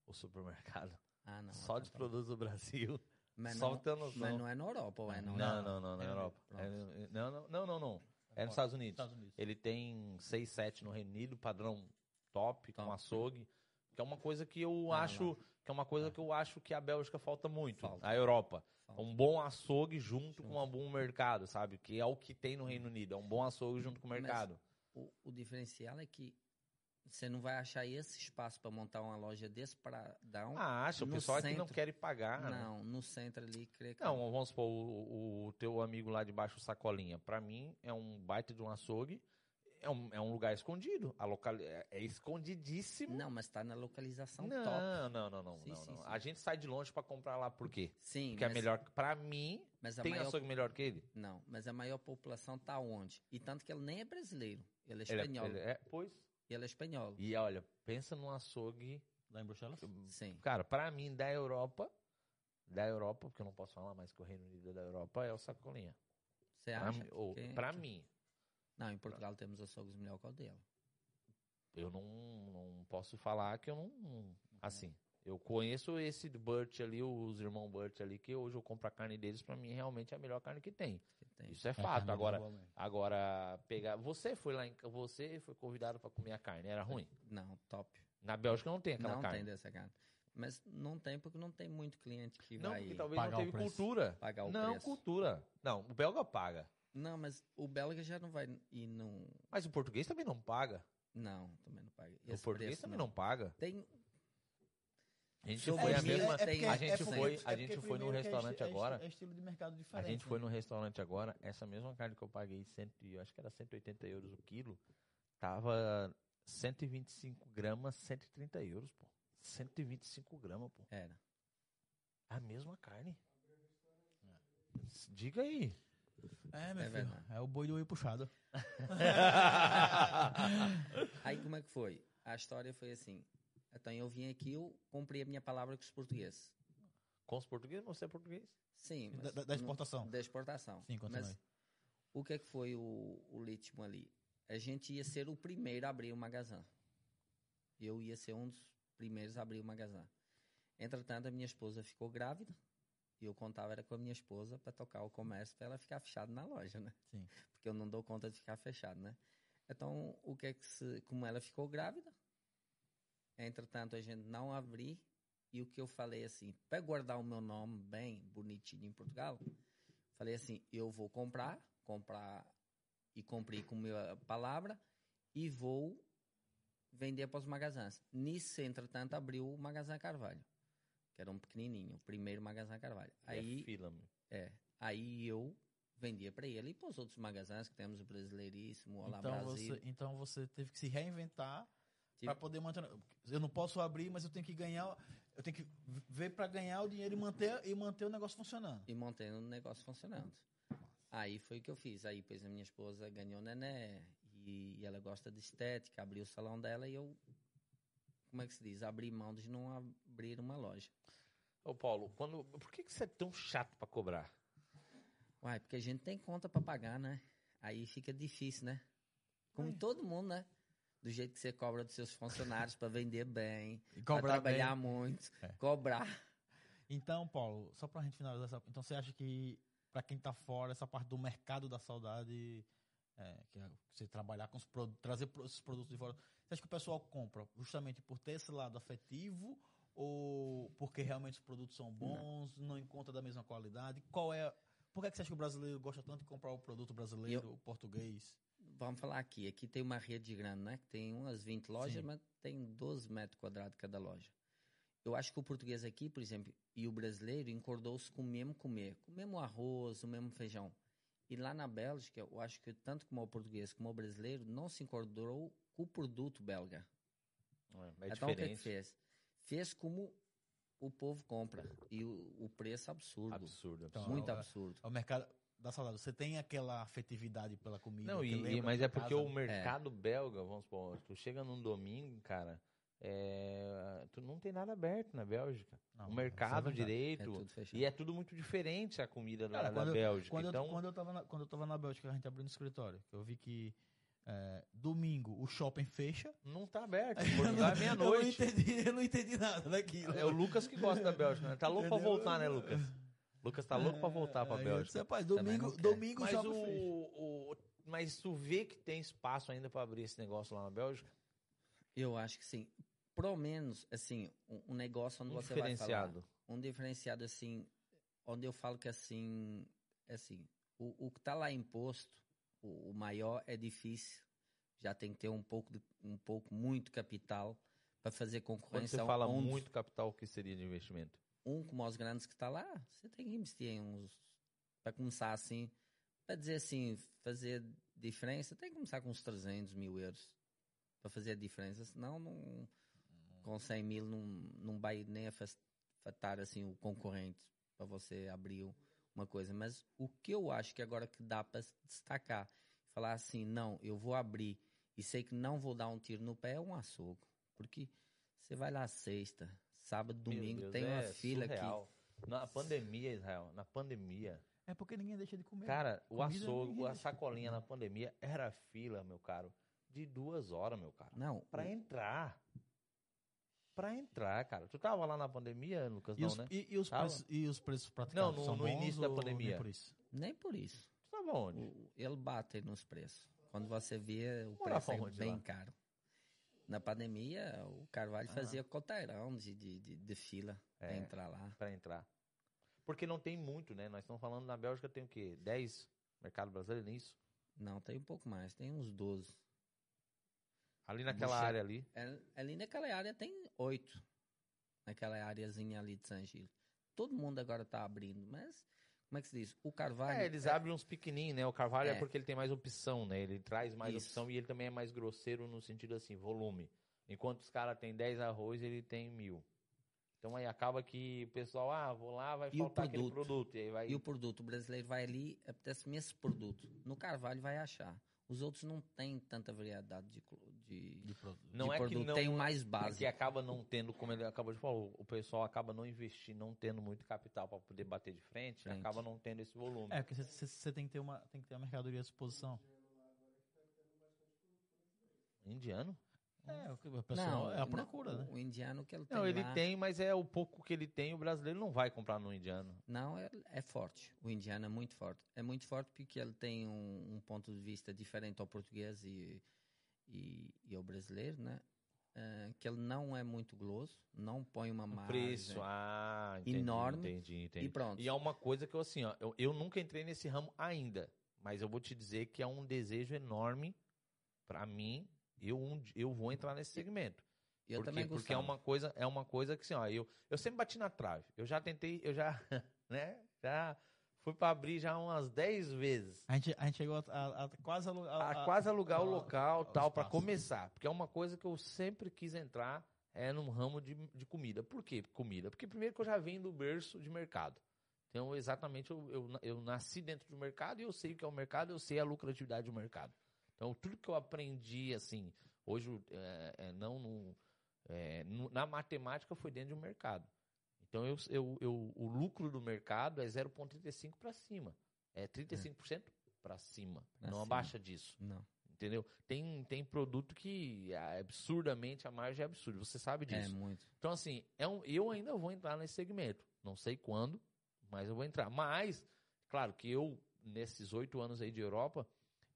o supermercado. Ah, não. só de então tá. produtos do Brasil. Mas só não, ter noção. mas não é na Europa, ou é na Não, Europa? não, não, na É, Europa. É, não, não, não, não, não. É nos Estados Unidos. Estados Unidos. Ele tem 6, 7 no Reino Unido, padrão top, com açougue. Que é uma coisa que eu Ah, acho. Que é uma coisa que eu acho que a Bélgica falta muito. Falta. A Europa. Um bom açougue junto com um bom mercado, sabe? Que é o que tem no Reino Unido. É um bom açougue junto com o mercado. O, o diferencial é que você não vai achar esse espaço para montar uma loja desse para dar um. Ah, acha, o pessoal é que não centro. quer pagar. né? não, no centro ali, creio que. Não, vamos supor, o, o teu amigo lá de baixo, o Sacolinha. Pra mim, é um baita de um açougue. É um, é um lugar escondido. A local, é, é escondidíssimo. Não, mas tá na localização não, top. não, não, não, não, Sim, não, sim, não. sim. A gente sai de longe pra comprar lá por quê? Sim, Porque é mas, melhor. Pra mim, mas a tem maior açougue melhor que ele. Não, mas a maior população tá onde? E tanto que ele nem é brasileiro, ele é Ele é- espanhol. ele é, pois. Ele é espanhol. E olha, pensa num açougue. Lá em Bruxelas? Sim. Cara, pra mim, da Europa, da Europa, porque eu não posso falar mais que o Reino Unido é da Europa, é o Sacolinha. Você acha? ou, que- pra mim, Não, em Portugal temos açougues melhor que o dele. eu não, não posso falar que eu não. Assim, eu conheço esse Burt ali, os irmãos Burt ali, que hoje eu compro a carne deles, pra mim realmente é a melhor carne que tem. Que tem. Isso é É, fato. carne Agora, boa agora pegar. Você foi lá em. Você foi convidado pra comer a carne, era ruim? Não, top. Na Bélgica não tem aquela não carne. tem dessa carne. Mas não tem porque não tem muito cliente que Não, vai porque talvez pagar não teve cultura. pagar o não, preço. cultura. Não, o belga paga. Não, mas o belga já não vai ir num... Mas o português também não paga. Não, também não paga. o Esse português preço também não. paga. Tem... A gente foi a Bonito mesma. tem- a gente é foi, a gente foi num restaurante agora. É estilo de mercado A diferente. gente foi né? no restaurante agora, essa mesma carne que eu paguei, cento, e- eu acho que era 180 euros o quilo, tava 125 gramas, 130 euros, pô. 125 gramas, pô. Era. A mesma carne. Diga aí. É, meu É filho. verdade. É o boi do oi puxado. Aí como é que foi? A história foi assim. Então eu vim aqui, eu comprei a minha palavra com os portugueses. Com os portugueses, você é português? Sim. Da, mas da- exportação. Da exportação. Sim, continue. Mas o que é que foi o, o ritmo ali? A gente ia ser o primeiro a abrir o magazã. Eu ia ser um dos primeiros a abrir o magazã. Entretanto, a minha esposa ficou grávida. E eu contava era com a minha esposa para tocar o comércio para ela ficar fechada na loja, né? Sim. Porque eu não dou conta de ficar fechado, né? Então, o que é que se, como ela ficou grávida, entretanto a gente não abrir e o que eu falei assim, para guardar o meu nome bem bonitinho em Portugal, falei assim, eu vou comprar, comprar e comprei com minha palavra e vou vender para os magazãs. Nisso, entretanto, abriu o Magazã Carvalho, que era um pequenininho, o primeiro Magazã Carvalho. Aí, Aí, é fila, é, aí eu vendia para ele e para os outros magazãs que temos o Brasileiríssimo, Olá Então Brasil. você, então você teve que se reinventar para poder manter. Eu não posso abrir, mas eu tenho que ganhar. Eu tenho que ver para ganhar o dinheiro e manter, e manter o negócio funcionando. e mantendo o negócio funcionando. Aí foi o que eu fiz. Aí, pois, a minha esposa ganhou nené e, e ela gosta de estética, abriu o salão dela e eu, como é que se diz? Abri mão de não abrir uma loja. Ô, Paulo, quando, por que, que você é tão chato pra cobrar? Uai, porque a gente tem conta para pagar, né? Aí fica difícil, né? Como todo mundo, né? Do jeito que você cobra dos seus funcionários para vender bem, para trabalhar bem. muito, É. cobrar. Então, Paulo, só pra gente finalizar essa. Então você acha que, pra quem tá fora, essa parte do mercado da saudade, é, que é você trabalhar com os produtos, trazer esses produtos de fora, você acha que o pessoal compra justamente por ter esse lado afetivo ou porque realmente os produtos são bons, não, encontra da mesma qualidade? Qual é. Por que, é que você acha que o brasileiro gosta tanto de comprar o produto brasileiro, o português? Vamos falar aqui. Aqui tem uma rede grande, né? Que tem umas 20 lojas, Sim. mas tem 12 metros quadrados cada loja. Eu acho que o português aqui, por exemplo, e o brasileiro encordou-se com o mesmo comer, com o mesmo arroz, o mesmo feijão. E lá na Bélgica, eu acho que tanto como o português como o brasileiro não se encordou com o produto belga. É, então o que, é que diferente. fez? Fez como o povo compra. E o, o preço absurdo. Absurdo, Então, absurdo. Muito é- absurdo. É o mercado da saudade. Você tem aquela afetividade pela comida. Não, e, mas da é porque casa? o mercado belga, vamos supor, tu chega num domingo, cara, é, tu não tem nada aberto na Bélgica. Não, o é mercado. É direito. fechado. e é tudo muito diferente a comida da, Cara, da quando eu- Bélgica. Quando, então, eu, quando, eu tava na, quando eu tava na Bélgica, a gente abriu no escritório, que eu vi que é, domingo o shopping fecha. não tá aberto. Portugal é Eu não, meia-noite. entendi, eu não entendi nada daquilo. É o Lucas que gosta da Bélgica, né? Tá louco pra Entendeu? voltar, né, Lucas? Lucas tá louco pra voltar pra eu Bélgica. disse, rapaz, domingo, domingo Mas o, o- Mas tu vê que tem espaço ainda pra abrir esse negócio lá na Bélgica? Eu acho que sim. Pelo menos, assim, um, um negócio onde Um você vai falar. diferenciado. Um diferenciado, assim, onde eu falo que, assim, é assim, o, o que tá lá imposto, o, o maior é difícil. Já tem que ter um pouco, de- um pouco muito capital para fazer Quando concorrência. você fala onde muito capital, o que seria de investimento? Um como os grandes que está lá, você tem que investir em uns, para começar assim, para dizer assim, fazer diferença, tem que começar com uns 300 mil euros para fazer a diferença, senão não, com 100 mil não, não vai nem afetar assim, o concorrente para você abrir uma coisa. Mas o que eu acho que agora que dá para destacar, falar assim, não, eu vou abrir e sei que não vou dar um tiro no pé, é um açougue. Porque você vai lá sexta, sábado, domingo, Deus, tem é uma fila surreal. aqui. Na pandemia, Israel, na pandemia, É porque ninguém deixa de comer. cara, o Comida, açougue, a sacolinha na pandemia era fila, meu caro, de duas horas, meu caro. Não, Pra entrar. Pra entrar, cara. Tu tava lá na pandemia, Lucas? E, não, os, né? e, e os preços, e os preços praticados Não, no- são no bons início da ou nem pandemia. por isso? nem por isso. Tu tava onde? O- Ele bate nos preços. Quando você vê, o Morava preço é bem lá? caro. Na pandemia, o Carvalho Ah. fazia coteirão de, de, de, de fila para É. entrar lá. Pra entrar. Porque não tem muito, né? Nós estamos falando na Bélgica tem o quê? 10 mercado brasileiro nisso? Não, tem um pouco mais, tem uns 12. Ali naquela Bucha- área ali. É- Ali naquela área tem oito. Naquela areazinha ali de San Gil. Todo mundo agora tá abrindo, mas como é que se diz? O Carvalho. É, eles abrem uns pequenininhos, né? O Carvalho é. É. porque ele tem mais opção, né? Ele traz mais Isso. opção e ele também é mais grosseiro no sentido assim, volume. Enquanto os caras têm 10 arroz, ele tem mil. Então aí acaba que o pessoal, ah, vou lá, vai E o faltar aquele produto? produto. E vai. E o produto, o brasileiro vai ali, apetece-me esse produto. No Carvalho vai achar. Os outros não têm tanta variedade de, de, De produto. Não de é que produto. não- Tem o mais É que acaba não tendo, como ele acabou de falar, o pessoal acaba não investindo, não tendo muito capital para poder bater de frente, Frente. acaba não tendo esse volume. É, porque você tem que ter uma tem que ter uma mercadoria à disposição. Indiano? É, o que- pessoal é a não, procura, né? O indiano que ele tem Não, ele lá, tem, mas é o pouco que ele tem, o brasileiro não vai comprar no indiano. Não, é, é forte. O indiano é muito forte. É muito forte porque ele tem um, um ponto de vista diferente ao português e, e, e ao brasileiro, né? Ah, que ele não é muito goloso, não põe uma margem. preço, ah, entendi, enorme, Entendi, entendi. E pronto. E é uma coisa que eu, assim, ó, eu, eu nunca entrei nesse ramo ainda, mas eu vou te dizer que é um desejo enorme pra mim. Eu, um eu vou entrar nesse segmento. eu porque, também porque é uma coisa, é uma coisa que assim, ó, eu, eu sempre bati na trave. Eu já tentei, eu já, né, já fui pra abrir já umas 10 vezes. A gente, a gente chegou a, a- a quase alugar. A, quase alugar o a- local, tal, espaço. começar, porque é uma coisa que eu sempre quis entrar é no ramo de, de comida. Por quê? Comida. Porque primeiro que eu já venho do berço de mercado. Então, exatamente, eu, eu, eu nasci dentro do mercado e eu sei o que é o mercado, eu sei a lucratividade do mercado. Então, tudo que eu aprendi, assim, hoje, é, é, não no, é, no- na matemática, foi dentro de um mercado. Então, eu, eu, eu- o lucro do mercado é 0,35 para cima. É 35% para cima, Pra não cima. abaixo disso. Não. Entendeu? Tem, tem produto que é absurdamente a margem é absurda. Você sabe É disso. muito. Então, assim, é um, eu ainda vou entrar nesse segmento. Não sei quando, mas eu vou entrar. Mas, claro que eu, nesses oito anos aí de Europa,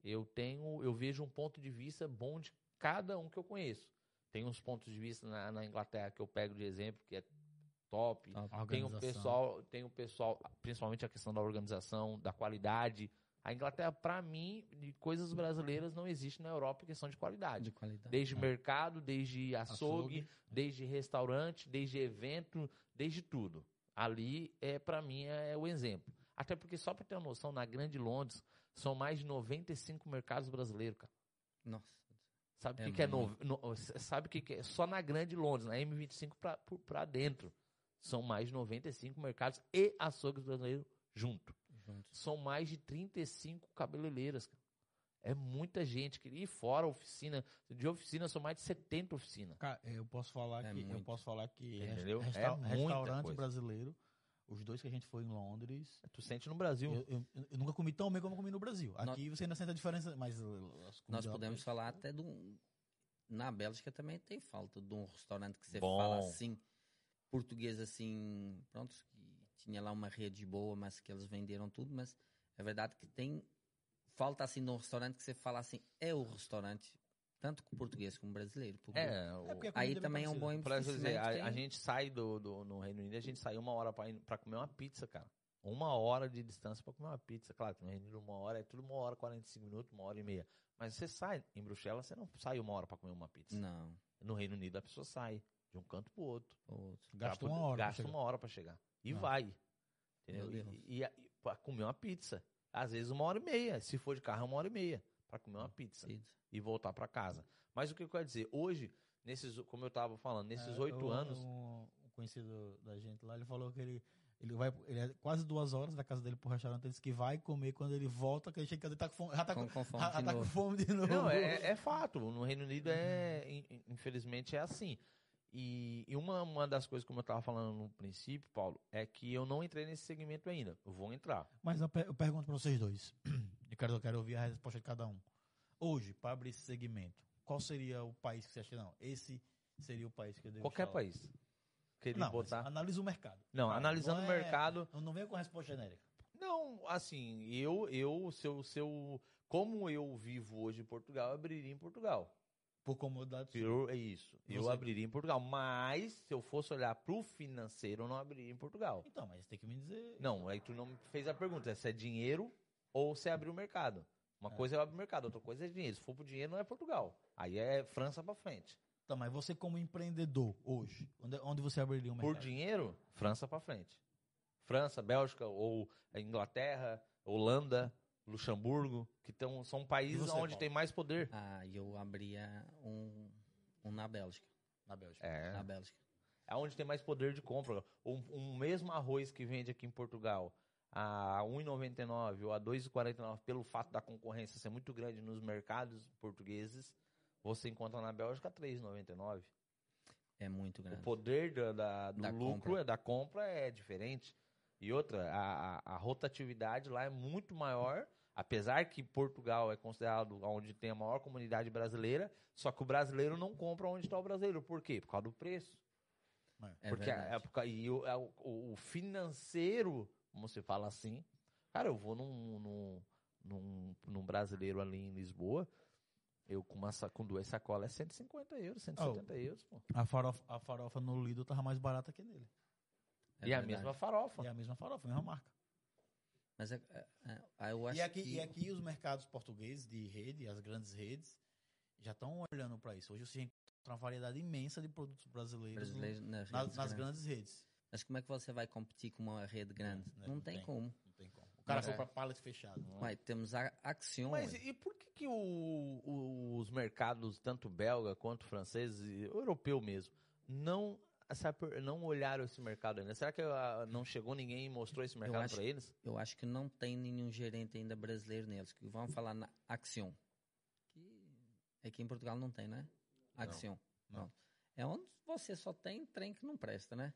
eu tenho, eu vejo um ponto de vista bom de cada um que eu conheço. Tem uns pontos de vista na, na Inglaterra que eu pego de exemplo, que é top. A Tem o pessoal, tem o pessoal, principalmente a questão da organização, da qualidade. A Inglaterra, para mim, de coisas brasileiras não existe na Europa em questão de qualidade. De qualidade. Desde É. mercado, desde açougue, Açougue. desde restaurante, desde evento, desde tudo. Ali, é para mim, é o exemplo. Até porque, só para ter uma noção, na Grande Londres, são mais de 95 mercados brasileiros, cara. Nossa. Sabe o É que, que é no, no- sabe o que, que é? Só na Grande Londres, na M25 pra- por- pra dentro. São mais de 95 mercados e açougues brasileiros junto. Junto. São mais de 35 cabeleireiras, cara. É muita gente. que- E fora a oficina. De oficina, são mais de 70 oficinas. Cara, eu posso falar É que eu muito. posso falar que res- Entendeu? É resta- muita restaurante coisa. brasileiro, os dois que a gente foi em Londres, Tu sente no Brasil. eu, eu- eu nunca comi tão bem como eu comi no Brasil. Nós- Aqui você ainda sente a diferença, mas as Nós podemos falar até de um. Na Bélgica também tem falta de um restaurante que você Bom. fala assim, português assim, pronto, que tinha lá uma rede boa, mas que eles venderam tudo, mas é verdade que tem falta assim de um restaurante que você fala assim, é o restaurante, tanto com português como brasileiro. porque É, É o- a Aí comida também é um bom. Pra dizer, investimento. a, a gente sai do, do- no Reino Unido, a gente sai uma hora pra comer uma pizza, cara. Uma hora de distância pra comer uma pizza. Claro no Reino Unido uma hora é tudo uma hora, 45 minutos, uma hora e meia. Mas você sai em Bruxelas, você não sai uma hora pra comer uma pizza. Não, No Reino Unido a pessoa sai de um canto pro outro. outro. Gasta uma hora. Gasta uma hora pra chegar. E Não. vai. Entendeu? E, e, e pra comer uma pizza. Às vezes uma hora e meia. Se for de carro, é uma hora e meia. para comer uma pizza Pizza. e voltar para casa. Mas o que eu quero dizer, hoje, nesses, como eu tava falando, nesses É, oito eu- anos, Um, um conhecido da gente lá, ele falou que ele, ele vai. Ele é quase duas horas da casa dele pro restaurante. Ele disse que vai comer quando ele volta, que ele chega em casa, ele tá com fome. Já tá com, Com, fome já de tá com novo. fome de novo. Não, é, é fato. No Reino Unido é, in- infelizmente, é assim. E, e uma, uma das coisas, como eu estava falando no princípio, Paulo, é que eu não entrei nesse segmento ainda. Eu vou entrar. Mas eu, pe- eu pergunto pra vocês dois. Eu quero, eu quero ouvir a resposta de cada um. Hoje, para abrir esse segmento, qual seria o país que você acha que não? Esse seria o país que eu devo Qualquer instalar? país. Queria Não, botar. analisa o mercado. Não, Vai, analisando não o é- mercado. Não, não venha com resposta genérica. Não, assim, eu, eu, se eu, se eu, como eu vivo hoje em Portugal, eu abriria em Portugal. Por comodidade. Eu, é isso. Eu abriria em Portugal. Mas, se eu fosse olhar pro financeiro, eu não abriria em Portugal. Então, mas tem que me dizer. Não, aí tu não me fez a pergunta. Se é dinheiro ou se é abrir o mercado. Uma É. coisa é abrir o mercado, outra coisa é dinheiro. Se for pro dinheiro, não é Portugal. Aí é França pra frente. Tá, mas você como empreendedor hoje, onde, onde você abriria Por mercado? dinheiro, França pra frente. França, Bélgica ou Inglaterra, Holanda, Luxemburgo, que tão, são países você, onde Paulo? tem mais poder. Ah, eu abria um, um na Bélgica. Na Bélgica. É. Na Bélgica. É onde tem mais poder de compra. Um, um mesmo arroz que vende aqui em Portugal a 1,99 ou a 2,49 pelo fato da concorrência ser muito grande nos mercados portugueses, você encontra na Bélgica a 3,99. É muito O grande. poder da, da- do Da lucro, compra. é- da compra é diferente. E outra, a, a- a rotatividade lá é muito maior, apesar que Portugal é considerado onde tem a maior comunidade brasileira, só que o brasileiro não compra onde está o brasileiro. Por quê? Por causa do preço. É Porque a- verdade. é por ca- e o, é o- o- o financeiro, como se fala assim, cara, eu vou num, num, num, num brasileiro ali em Lisboa, eu com, uma, com duas sacolas é 150 euros, 170 euros, pô. A farofa, a farofa no Lidl tava mais barata que nele. É e a verdade. mesma farofa. E é a mesma farofa, a mesma marca. Mas é, é, é, eu acho E aqui, que... e aqui os mercados portugueses de rede, as grandes redes, já estão olhando para isso. Hoje você encontra uma variedade imensa de produtos brasileiros no- brasileiros nas, nas, redes nas grandes. redes. Mas como é que você vai competir com uma rede grande? Né, não, tem, como. Não tem como. O cara É. foi para pallet fechado. Ué, temos a Action. Mas e por que, que o- o- os mercados, tanto belga quanto francês, e europeu mesmo, não, sabe, não olharam esse mercado ainda? Será que ah, não chegou ninguém e mostrou esse mercado para eles? Eu acho que não tem nenhum gerente ainda brasileiro neles. Que vamos falar na Action. Que aqui em Portugal não tem, né? Action. Não. Pronto. É onde você só tem trem que não presta, né?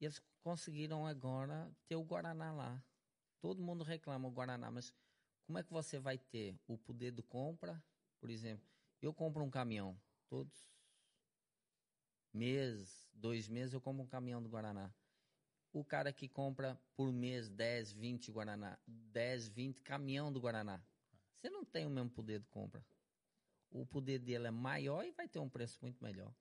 E eles conseguiram agora ter o Guaraná lá. Todo mundo reclama o Guaraná, mas como é que você vai ter o poder do compra? Por exemplo, eu compro um caminhão, todos meses, dois meses, eu compro um caminhão do Guaraná. O cara que compra por mês 10, 20 Guaraná, 10, 20 caminhão do Guaraná, você não tem o mesmo poder de compra. O poder dele é maior e vai ter um preço muito melhor.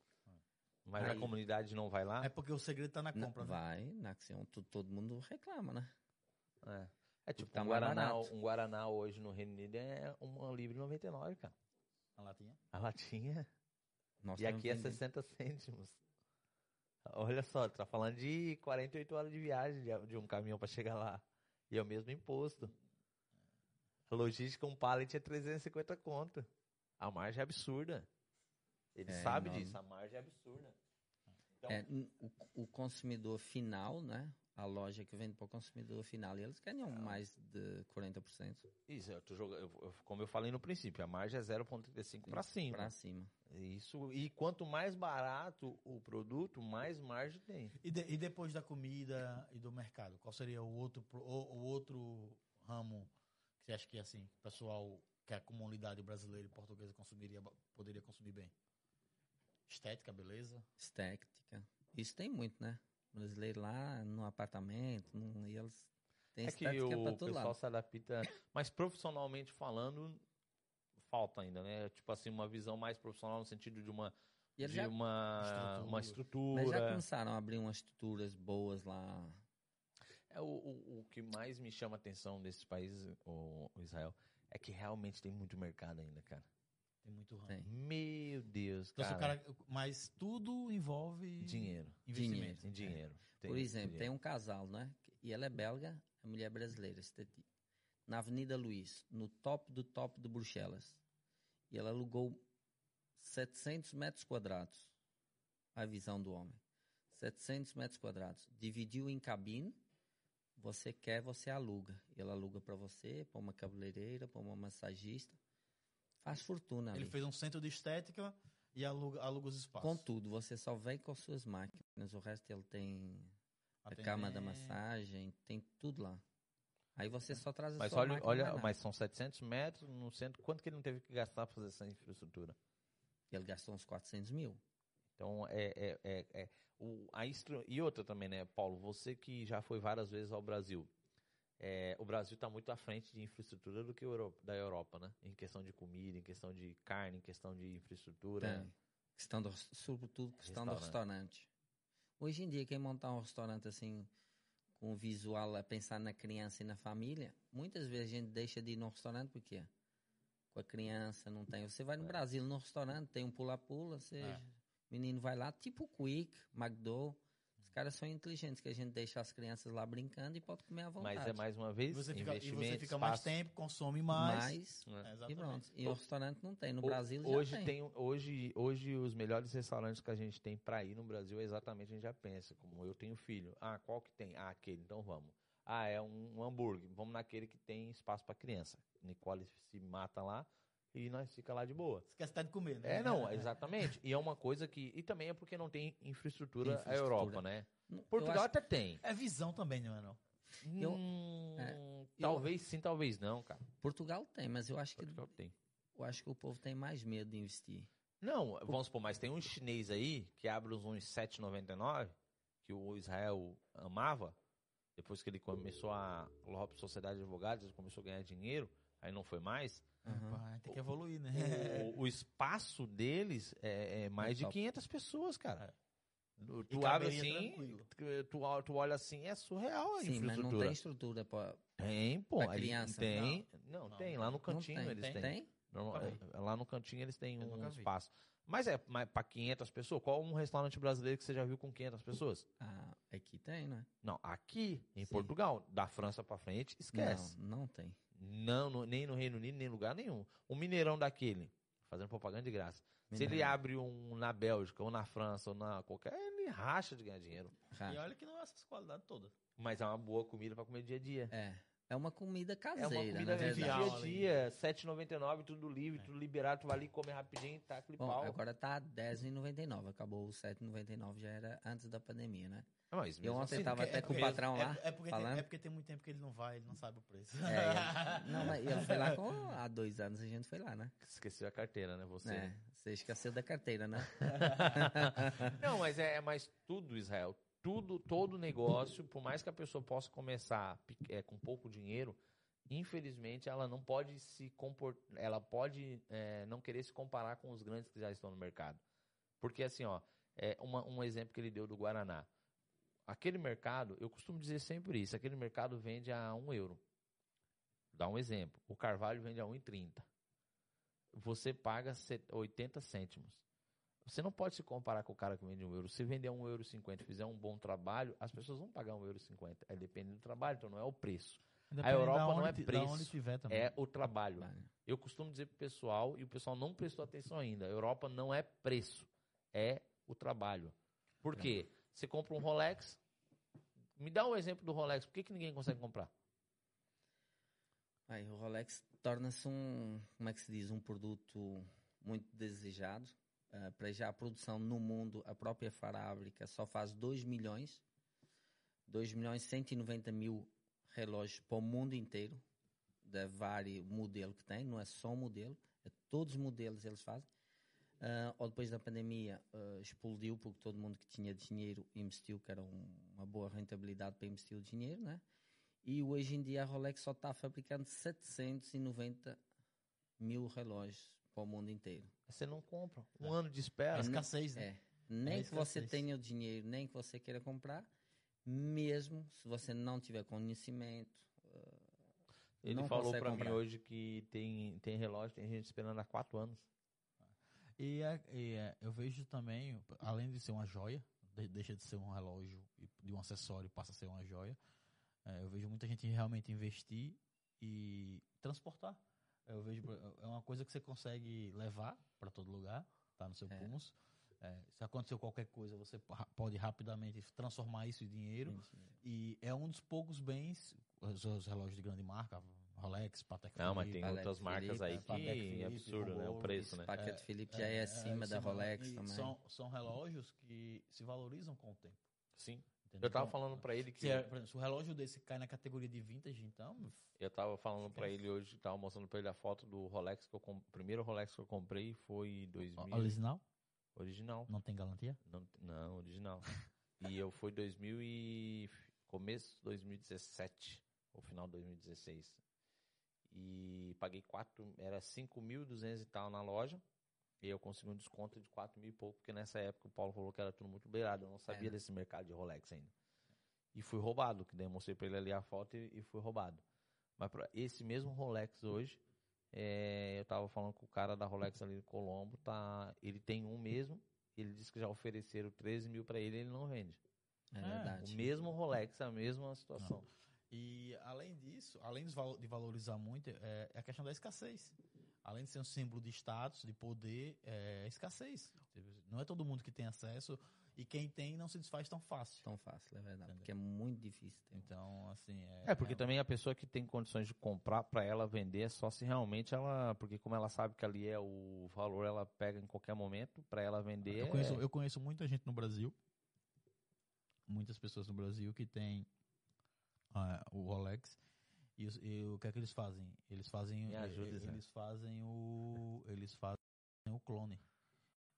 Mas a Aí- comunidade não vai lá? É porque o segredo tá na Na- compra, né? vai, na tu- todo mundo reclama, né? É, é tipo, Tá um, Guaraná, um Guaraná hoje no Reino Unido é uma livre 99, cara. A latinha. A latinha. Nós e aqui é vendendo. 60 cêntimos. Olha só, tá falando de 48 horas de viagem de, um caminhão para chegar lá. E é o mesmo imposto. A logística, um pallet é 350 conto. A margem é absurda. Ele É sabe enorme. disso, a margem é absurda. Então, É, o, o consumidor final, né? A loja que vende para o consumidor final, e eles ganham mais de 40% Isso, eu jogando, eu- eu- como eu falei no princípio, a margem é 0,35 para cima. para cima. Isso, e quanto mais barato o produto, mais margem tem. E, de- e depois da comida e do mercado, qual seria o outro, o, o outro ramo que você acha que assim, o pessoal, que a comunidade brasileira e portuguesa consumiria, poderia consumir bem? Estética, beleza? Estética. Isso tem muito, né? Brasileiro lá no apartamento, no- e eles têm É que estética o para todo pessoal lado. se adapta, mas profissionalmente falando, falta ainda, né? Tipo assim, uma visão mais profissional no sentido de uma, E eles de já, uma, uma mas estrutura. já começaram a abrir umas estruturas boas lá. É o, o, o que mais me chama a atenção desses países, o, o Israel, é que realmente tem muito mercado ainda, cara. Tem muito ramo. Tem. Meu Deus, Então, cara. cara, mas tudo envolve Dinheiro. investimento. Tem dinheiro. Por exemplo, tem dinheiro. um casal, né? E ela é belga, a mulher é brasileira. Esteti- na Avenida Luiz, no top do top de Bruxelas. E ele alugou 700 metros quadrados. A visão do homem. 700 metros quadrados. Dividiu em cabine. Você quer, você aluga. Ele aluga para você, para uma cabeleireira, para uma massagista. Faz fortuna Ele ali. fez um centro de estética e aluga, aluga os espaços. Com tudo, você só vem com suas máquinas. O resto ele tem a cama da massagem, tem tudo lá. Aí você só traz a Mas sua olha, máquina olha mas são 700 metros no centro. Quanto que ele não teve que gastar para fazer essa infraestrutura? Ele gastou uns 400 mil. Então, é, é, é, é o, a instru... E outra também, né, Paulo? Você que já foi várias vezes ao Brasil. É, o Brasil está muito à frente de infraestrutura do que o Euro- da Europa, né? Em questão de comida, em questão de carne, em questão de infraestrutura. Tem. Questão do, sobretudo questão do restaurante. Hoje em dia, quem montar um restaurante assim, com visual a pensar na criança e na família, muitas vezes a gente deixa de ir no restaurante porque com a criança não tem. Você vai no Brasil no restaurante, tem um pula-pula, você, É. menino vai lá, tipo Quick, McDo. Os caras são inteligentes, que a gente deixa as crianças lá brincando e pode comer à vontade. Mas é mais uma vez, você fica, e investimento, você fica mais espaço. tempo, consome mais. Mais, né? É, e exatamente. pronto. E o restaurante não tem. No O- Brasil hoje já tem. tem hoje hoje os melhores restaurantes que a gente tem para ir no Brasil é exatamente a gente já pensa como eu tenho filho ah qual que tem ah aquele então vamos ah é um hambúrguer vamos naquele que tem espaço para criança Nicole se mata lá e nós fica lá de boa Esquece até de comer, né? é não exatamente e é uma coisa que e também é porque não tem infraestrutura, a. Europa né Eu Portugal até tem É visão também, não é não? Eu- Hum, é, talvez sim talvez não cara Portugal tem, mas eu acho que Portugal tem eu acho que o povo tem mais medo de investir. Não, vamos supor, mas tem um chinês aí que abre uns 7,99 que o Israel amava. Depois que ele começou a sociedade de advogados, ele começou a ganhar dinheiro, aí não foi mais. Pá, tem que evoluir, né? O, o espaço deles é, é mais de top. 500 pessoas, cara. Tu, E tu abre assim, tu, tu, tu olha assim, é surreal a Sim, mas não infraestrutura. tem estrutura para Tem, pô. pra criança. Tem. Não, Não. tem. Lá no não cantinho tem. eles tem. têm. Normal- vi. é, lá no cantinho eles têm Eu um espaço. Mas é para 500 pessoas? Qual um restaurante brasileiro que você já viu com 500 pessoas? Ah, aqui tem, né? Não, aqui em Sim. Portugal, da França para frente, esquece. Não, não tem. Não, no- nem no Reino Unido, nem em lugar nenhum. Um Mineirão daquele, fazendo propaganda de graça. Se ele Mineirão. abre um na Bélgica, ou na França, ou na qualquer, ele racha de ganhar dinheiro. Racha. E olha que não é essas qualidades todas. Mas é uma boa comida para comer dia a dia. É. É uma comida É caseira, uma na comida de dia a dia, R$ 7,99, tudo livre, tudo liberado, tu vai ali, come rapidinho, tá aquele Bom, pau. agora tá R$10,99. Acabou o R$7,99, já era antes da pandemia, né? Não, mas Eu ontem assim, tava até com o patrão lá, É, é porque tem, falando. é porque tem muito tempo que ele não vai, ele não sabe o preço. É, ele- não, mas ele foi lá com, há dois anos a gente foi lá, né? Esqueceu a carteira, né, você? É, você esqueceu da carteira, né? Não, mas é, é mais tudo, Israel. Tudo, todo negócio, por mais que a pessoa possa começar é, com pouco dinheiro, infelizmente ela não pode se comportar, ela pode é, não querer se comparar com os grandes que já estão no mercado. Porque assim, ó, é uma- um exemplo que ele deu do Guaraná. Aquele mercado, eu costumo dizer sempre isso, aquele mercado vende a um euro. Dá um exemplo. O Carvalho vende a 1,30. Você paga set- 80 cêntimos. Você não pode se comparar com o cara que vende um euro. Se vender um euro e cinquenta fizer um bom trabalho, as pessoas vão pagar um euro e cinquenta. É dependendo do trabalho, então não é o preço. Depende Europa da não é preço, Da onde tiver também. É o trabalho. Eu costumo dizer pro pessoal, e o pessoal não prestou atenção ainda, a Europa não é preço, é o trabalho. Por quê? Você compra um Rolex, me dá um exemplo do Rolex, por que, que ninguém consegue comprar? Aí o Rolex torna-se um, como é que se diz, um produto muito desejado. Ah, para já a produção no mundo, a própria fábrica só faz 2 milhões, 2 milhões e 190 mil relógios para o mundo inteiro, de vários modelos que tem, não é só um modelo, é todos os modelos eles fazem. Ah, ou depois da pandemia ah, explodiu porque todo mundo que tinha dinheiro investiu, que era um- uma boa rentabilidade para investir o dinheiro, né? E hoje em dia a Rolex só está fabricando 790 mil relógios para o mundo inteiro. Você não compra. Um ano de espera. É escassez, né? É. Nem É que você tenha o dinheiro, nem que você queira comprar, mesmo se você não tiver conhecimento. Ele não falou pra mim hoje que tem, tem relógio, tem gente esperando há quatro anos. E, é- e é, eu vejo também, além de ser uma joia, de- deixa de ser um relógio e de um acessório passa a ser uma joia. é, eu vejo muita gente realmente investir e transportar. Eu vejo, é uma coisa que você consegue levar para todo lugar, tá no seu É. pulso. É, se aconteceu qualquer coisa, você pode rapidamente transformar isso em dinheiro. E é um dos poucos bens, os, os relógios de grande marca, Rolex, Patek Não, mas Philippe, tem Alex outras marcas Felipe, aí é, Patek que Philippe, é absurdo, né? O preço, né? Paquete Felipe já é, acima da Rolex também. São, são relógios que se valorizam com o tempo. Sim. Entendeu? Eu tava Então, falando pra ele que. se, é, exemplo, se o relógio desse cai na categoria de vintage, então. Eu tava falando pra ele hoje, tava mostrando pra ele a foto do Rolex que eu comprei. O primeiro Rolex que eu comprei foi 2000. Original? Original. Não tem garantia? Não, não, original. e eu fui 2000 e começo de 2017, ou final de 2016. E paguei 4, era 5.200 e tal na loja. E eu consegui um desconto de 4 mil e pouco, porque nessa época o Paulo falou que era tudo muito beirado. Eu não sabia É. desse mercado de Rolex ainda. E fui roubado, que daí eu mostrei pra ele ali a foto e, e fui roubado. Mas pra esse mesmo Rolex hoje, é, eu tava falando com o cara da Rolex ali do Colombo, tá, ele tem um mesmo, ele disse que já ofereceram 13 mil pra ele e ele não vende. É É, O verdade. mesmo Rolex, a mesma situação. E além disso, além de de valorizar muito, é é a questão da escassez. Além de ser um símbolo de status, de poder, é escassez. Não é todo mundo que tem acesso e quem tem não se desfaz tão fácil. Tão fácil, é verdade. Entendeu? Porque é muito difícil. ter. Então, assim. É, É, porque também a pessoa que tem condições de comprar pra ela vender é só se realmente ela, porque como ela sabe que ali é o valor, ela pega em qualquer momento pra ela vender. Eu conheço, é- eu conheço muita gente no Brasil, muitas pessoas no Brasil que tem ah, o Rolex e, e o que é que eles fazem? Eles fazem, Me ajuda, eles, Zé. fazem o, eles fazem o clone.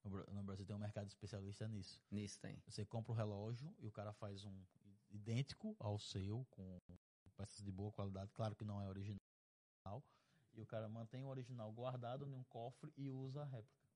No, Bra- no Brasil tem um mercado especialista nisso. Nisso tem. Você compra o relógio e o cara faz um idêntico ao seu com peças de boa qualidade, claro que não é original. E o cara mantém o original guardado em um cofre e usa a réplica.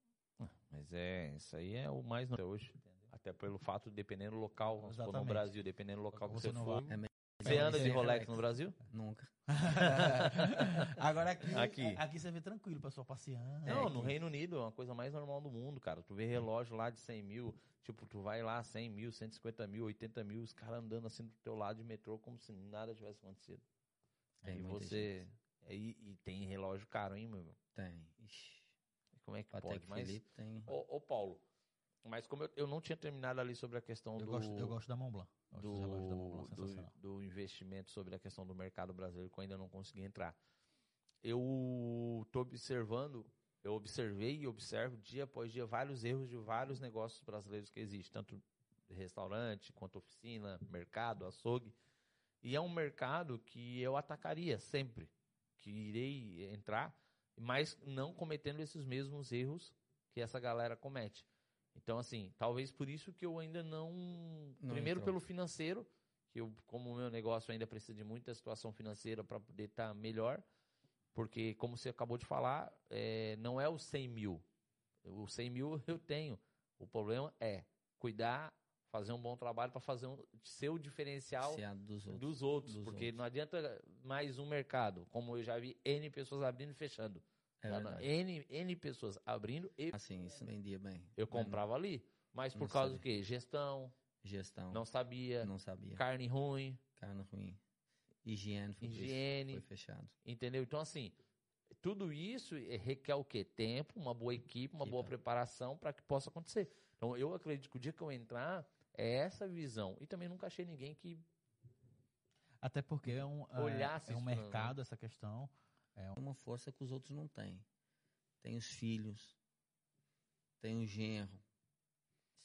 Mas é, isso aí é o mais até hoje. Até pelo fato, dependendo do local, no. Brasil, dependendo do local que Você você, não for. vai- É Você é anda de meio Rolex no Brasil? Nunca. Agora aqui, Aqui. aqui. você vê tranquilo, pessoal passeando. Não, É, no Reino Unido é uma coisa mais normal do mundo, cara. Tu vê relógio lá de 100 mil, tipo, tu vai lá 100 mil, 150 mil, 80 mil, os caras andando assim do teu lado de metrô como se nada tivesse acontecido. Tem e você. E, e tem relógio caro, hein, meu? Tem. Ixi. Como é que Patek pode? Mas, Philippe tem. ô, ô, Paulo, mas como eu, eu não tinha terminado ali sobre a questão Eu, do. gosto, eu gosto da Mont Blanc. Da Mont do, do, do investimento sobre a questão do mercado brasileiro que eu ainda não consegui entrar. Eu estou observando, eu observei e observo dia após dia vários erros de vários negócios brasileiros que existem, tanto restaurante quanto oficina, mercado, açougue. E é um mercado que eu atacaria sempre, que irei entrar, mas não cometendo esses mesmos erros que essa galera comete. Então, assim, talvez por isso que eu ainda não. Não primeiro, entrou. pelo financeiro, que eu, como o meu negócio ainda precisa de muita situação financeira para poder estar melhor, porque, como você acabou de falar, é, não é os 100 mil. O 100 mil eu tenho. O problema é cuidar, fazer um bom trabalho para fazer um, ser o diferencial é dos outros. dos outros, Dos porque outros. não adianta mais um mercado, como eu já vi N pessoas abrindo e fechando. É. N, N pessoas abrindo e Assim, isso vendia bem. eu comprava ali. Mas por não causa do sabia. quê? Gestão, Gestão. não sabia, Não sabia. carne ruim, Carne ruim. Higiene. Foi Higiene. Foi fechado. entendeu? Então, assim, tudo isso eh, requer o quê? Tempo, uma boa equipe, uma boa preparação para que possa acontecer. Então, eu acredito que o dia que eu entrar, é essa visão. E também nunca achei ninguém que Até porque é um, é- é um né? mercado, essa questão. É uma força que os outros não têm. Tem os filhos. Tem o genro.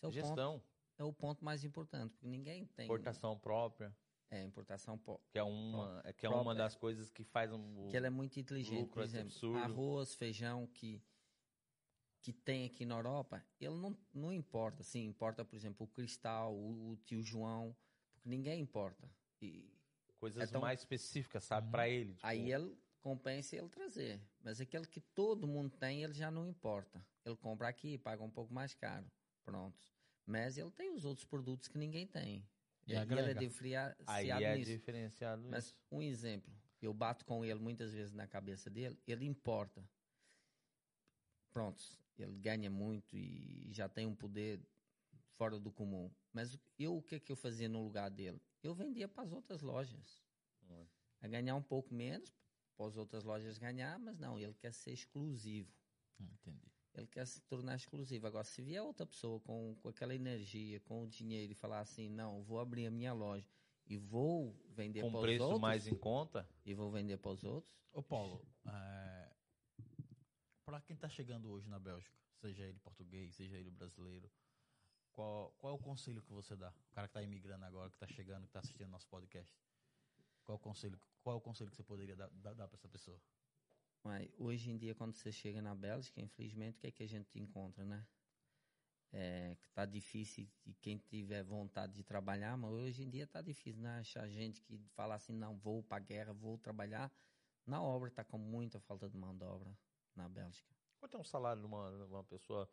Esse é o, ponto, gestão, é o ponto mais importante, porque ninguém tem. importação própria, É, importação pó. que é uma, é que é Própria. uma das coisas que faz um, Que ela é muito inteligente. Por é exemplo, absurdo. arroz, feijão que, que tem aqui na Europa, ele não, não importa. Sim, importa, por exemplo, o Cristal, o, o tio João, porque ninguém importa. E coisas Então- mais específicas, sabe, para ele. tipo, aí ele compensa ele trazer. Mas aquele que todo mundo tem, ele já não importa. Ele compra aqui, paga um pouco mais caro. Pronto. Mas ele tem os outros produtos que ninguém tem. E E, ele é diferenciado aí é nisso. diferenciado Mas um exemplo, eu bato com ele muitas vezes na cabeça dele, ele importa. Pronto, ele ganha muito e já tem um poder fora do comum. Mas eu o que que eu fazia no lugar dele? Eu vendia para as outras lojas. Hum. A ganhar um pouco menos, para as outras lojas ganhar, mas não, ele quer ser exclusivo. Hum, Entendi. Ele quer se tornar exclusivo. Agora, se vier outra pessoa com, com aquela energia, com o dinheiro e falar assim, não, vou abrir a minha loja e vou vender Com para os preço outros, mais em conta, e vou vender para os outros, Ô Paulo, é, para quem tá chegando hoje na Bélgica, seja ele português, seja ele brasileiro, qual, qual é o conselho que você dá? O cara que tá imigrando agora, que tá chegando, que tá assistindo nosso podcast. Qual o conselho, qual o conselho que você poderia dar, dar, dar para essa pessoa? Mas hoje em dia, quando você chega na Bélgica, infelizmente, o que é que a gente encontra, né? É, que tá difícil e quem tiver vontade de trabalhar, mas hoje em dia tá difícil, né? Achar gente que fala assim, não, vou pra guerra, vou trabalhar. Na obra tá com muita falta de mão de obra na Bélgica. quanto é um salário de uma, de uma pessoa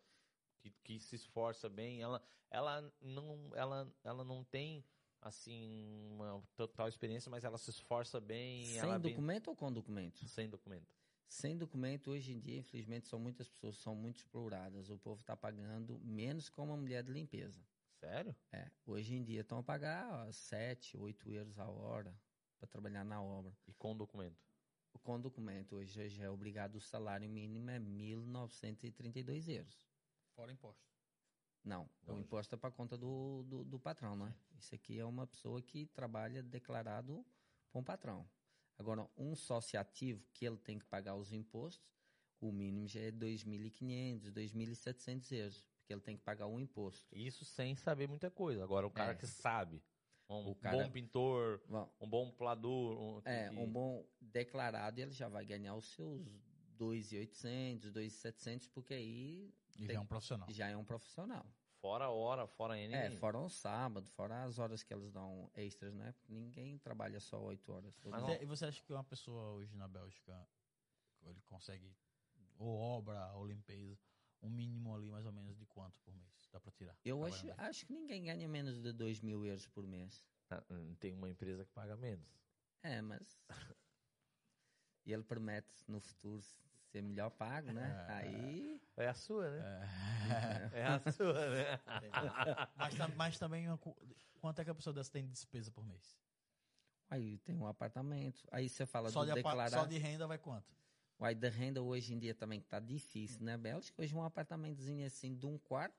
que, que se esforça bem? Ela, ela, não, ela, ela não tem, assim, uma total experiência, mas ela se esforça bem. Sem ela é bem- documento ou com documento? Sem documento. Sem documento, hoje em dia, infelizmente, são muitas pessoas são muito exploradas. O povo está pagando menos que uma mulher de limpeza. Sério? É, hoje em dia estão a pagar ó, 7, 8 euros a hora para trabalhar na obra. E com documento. Com documento, hoje já é obrigado, o salário mínimo é 1.932 euros. Fora imposto. Não, o Não, imposto é para conta do, do, do patrão, né? Isso aqui é uma pessoa que trabalha declarado com o patrão. Agora, um sócio ativo, que ele tem que pagar os impostos, o mínimo já é 2.500, 2.700 euros, porque ele tem que pagar um imposto. Isso sem saber muita coisa. Agora, o cara É. que sabe, um O cara- bom pintor, Bom, um bom plador, um, é, que- um bom declarado, ele já vai ganhar os seus 2.800, 2.700, porque aí E Tem- já é um profissional. já é um profissional. fora a hora, fora N. É, fora um sábado, fora as horas que eles dão extras, né? Porque ninguém trabalha só 8 horas. Mas. Você- E você acha que uma pessoa hoje na Bélgica, ele consegue, ou obra, ou limpeza, um mínimo ali mais ou menos de quanto por mês? Dá pra tirar? Eu acho, acho que ninguém ganha menos de 2 mil euros por mês. Ah, hum, Tem uma empresa que paga menos. É, mas. e ele promete no futuro ser melhor pago, né? É. Aí. É a sua, né? É. É a sua, né? mas, mas também, quanto é que a pessoa dessa tem de despesa por mês? Aí tem um apartamento. Aí você fala Só do de, declarar. só de renda vai quanto? Aí da renda hoje em dia também que tá difícil, né, Bélgica? Hoje um apartamentozinho assim de um quarto,